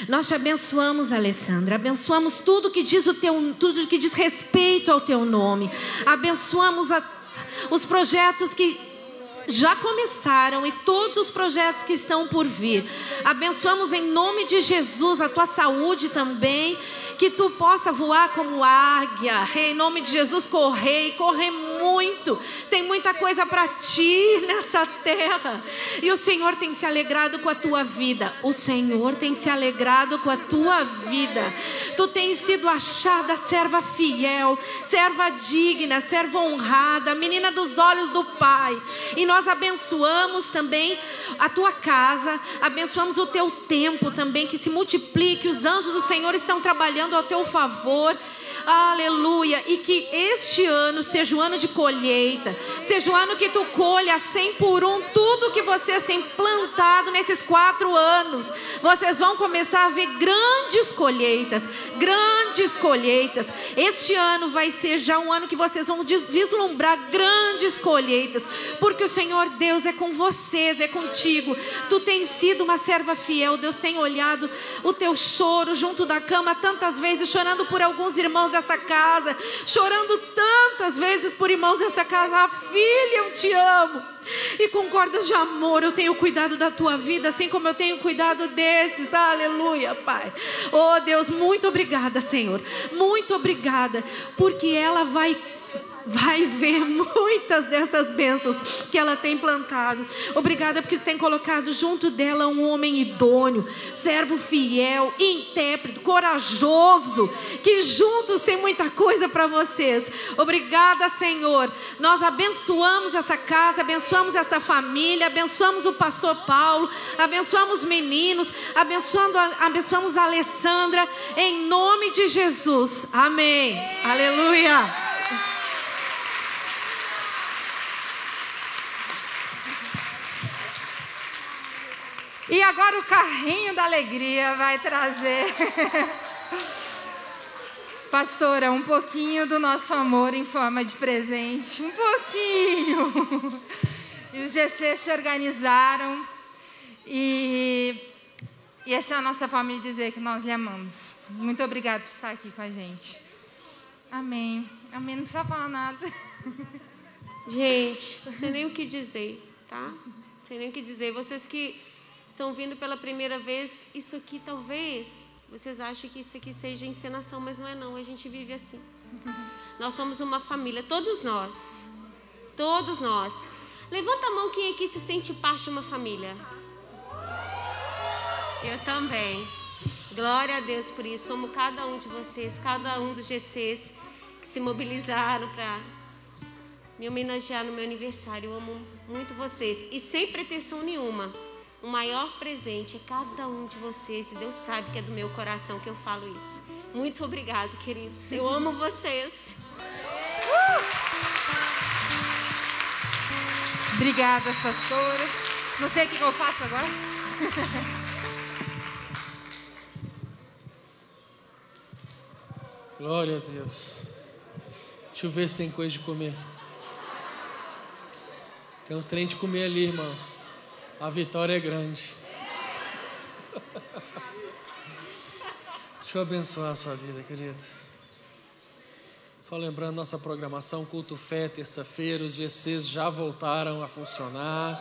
Nós te abençoamos, Alessandra. Abençoamos tudo que diz o teu, tudo que diz respeito ao teu nome. Abençoamos a, os projetos que já começaram e todos os projetos que estão por vir. Abençoamos em nome de Jesus a tua saúde também, que tu possa voar como águia. Em nome de Jesus, correr e correr muito. Tem muita coisa para ti nessa terra. E o Senhor tem se alegrado com a tua vida. O Senhor tem se alegrado com a tua vida. Tu tens sido achada serva fiel, serva digna, serva honrada, menina dos olhos do Pai. E nós abençoamos também a tua casa, abençoamos o teu tempo também, que se multiplique. Os anjos do Senhor estão trabalhando ao teu favor. Aleluia. E que este ano seja o ano de colheita. Seja o ano que tu colha cem por um tudo que vocês têm plantado nesses quatro anos. Vocês vão começar a ver grandes colheitas. Grandes colheitas. Este ano vai ser já um ano que vocês vão vislumbrar grandes colheitas. Porque o Senhor Deus é com vocês, é contigo. Tu tens sido uma serva fiel. Deus tem olhado o teu choro junto da cama tantas vezes, chorando por alguns irmãos dessa casa, chorando tantas vezes por irmãos dessa casa. Ah, filha, eu te amo. E com cordas de amor eu tenho cuidado da tua vida, assim como eu tenho cuidado desses. Aleluia, Pai. Oh Deus, muito obrigada, Senhor. Muito obrigada, porque ela vai vai ver muitas dessas bênçãos que ela tem plantado. Obrigada porque tem colocado junto dela um homem idôneo, servo fiel, intérprete, corajoso, que juntos tem muita coisa para vocês. Obrigada, Senhor. Nós abençoamos essa casa, abençoamos essa família, abençoamos o pastor Paulo, abençoamos os meninos, abençoando, abençoamos a Alessandra, em nome de Jesus. Amém. Aleluia. E agora o carrinho da alegria vai trazer. Pastora, um pouquinho do nosso amor em forma de presente. Um pouquinho. E os GC se organizaram. E, e essa é a nossa forma de dizer que nós lhe amamos. Muito obrigada por estar aqui com a gente. Amém. Amém. Não precisa falar nada. Gente, não sei nem o que dizer, tá? Não sei nem o que dizer. Vocês que estão vindo pela primeira vez, isso aqui talvez vocês achem que isso aqui seja encenação, mas não é não, a gente vive assim. Nós somos uma família, todos nós. Todos nós. Levanta a mão quem aqui se sente parte de uma família. Eu também. Glória a Deus por isso. Somos cada um de vocês, cada um dos GCs que se mobilizaram para me homenagear no meu aniversário. Eu amo muito vocês e sem pretensão nenhuma o maior presente é cada um de vocês e Deus sabe que é do meu coração que eu falo isso. Muito obrigado, queridos. Eu amo vocês. Uh! Obrigada, pastoras. Não sei o que eu faço agora. Glória a Deus. Deixa eu ver se tem coisa de comer. Tem uns trem de comer ali, irmão. A vitória é grande. Deixa eu abençoar a sua vida, querido. Só lembrando nossa programação, culto fé, terça-feira, os GCs já voltaram a funcionar.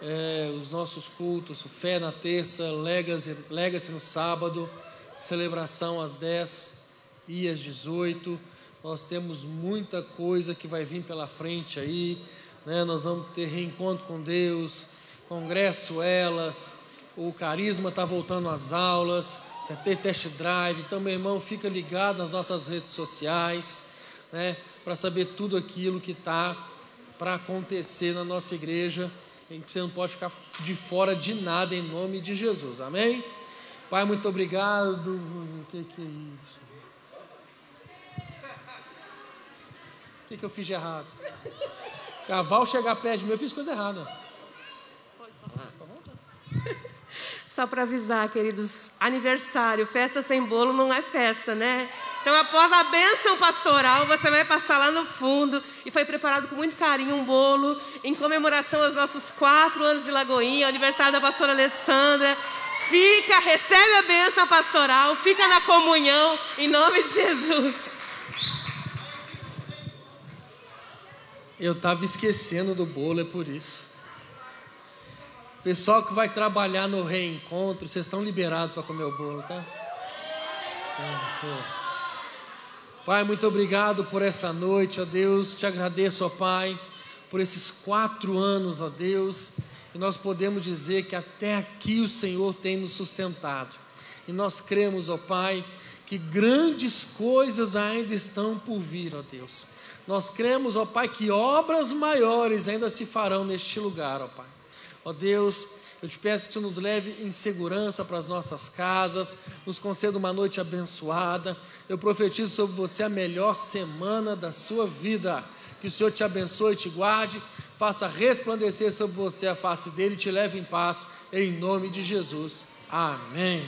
É, os nossos cultos, fé na terça, legacy, legacy no sábado, celebração às 10 e às 18. Nós temos muita coisa que vai vir pela frente aí. Né? Nós vamos ter reencontro com Deus, congresso elas, o carisma está voltando às aulas, ter test drive. Então, meu irmão, fica ligado nas nossas redes sociais, né, para saber tudo aquilo que está para acontecer na nossa igreja. Você não pode ficar de fora de nada em nome de Jesus, amém? Pai, muito obrigado. O que, que é isso? O que, que eu fiz de errado? Cavalo chegar perto de mim, eu fiz coisa errada. Só para avisar, queridos, aniversário, festa sem bolo não é festa, né? Então, após a bênção pastoral, você vai passar lá no fundo e foi preparado com muito carinho um bolo em comemoração aos nossos quatro anos de Lagoinha, aniversário da pastora Alessandra. Fica, recebe a bênção pastoral, fica na comunhão, em nome de Jesus. Eu estava esquecendo do bolo, é por isso. Pessoal que vai trabalhar no reencontro, vocês estão liberados para comer o bolo, tá? Pai, muito obrigado por essa noite, ó Deus. Te agradeço, ó Pai, por esses quatro anos, ó Deus. E nós podemos dizer que até aqui o Senhor tem nos sustentado. E nós cremos, ó Pai, que grandes coisas ainda estão por vir, ó Deus. Nós cremos, ó Pai, que obras maiores ainda se farão neste lugar, ó Pai. Ó Deus, eu te peço que você nos leve em segurança para as nossas casas, nos conceda uma noite abençoada. Eu profetizo sobre você a melhor semana da sua vida. Que o Senhor te abençoe e te guarde, faça resplandecer sobre você a face dele e te leve em paz, em nome de Jesus. Amém.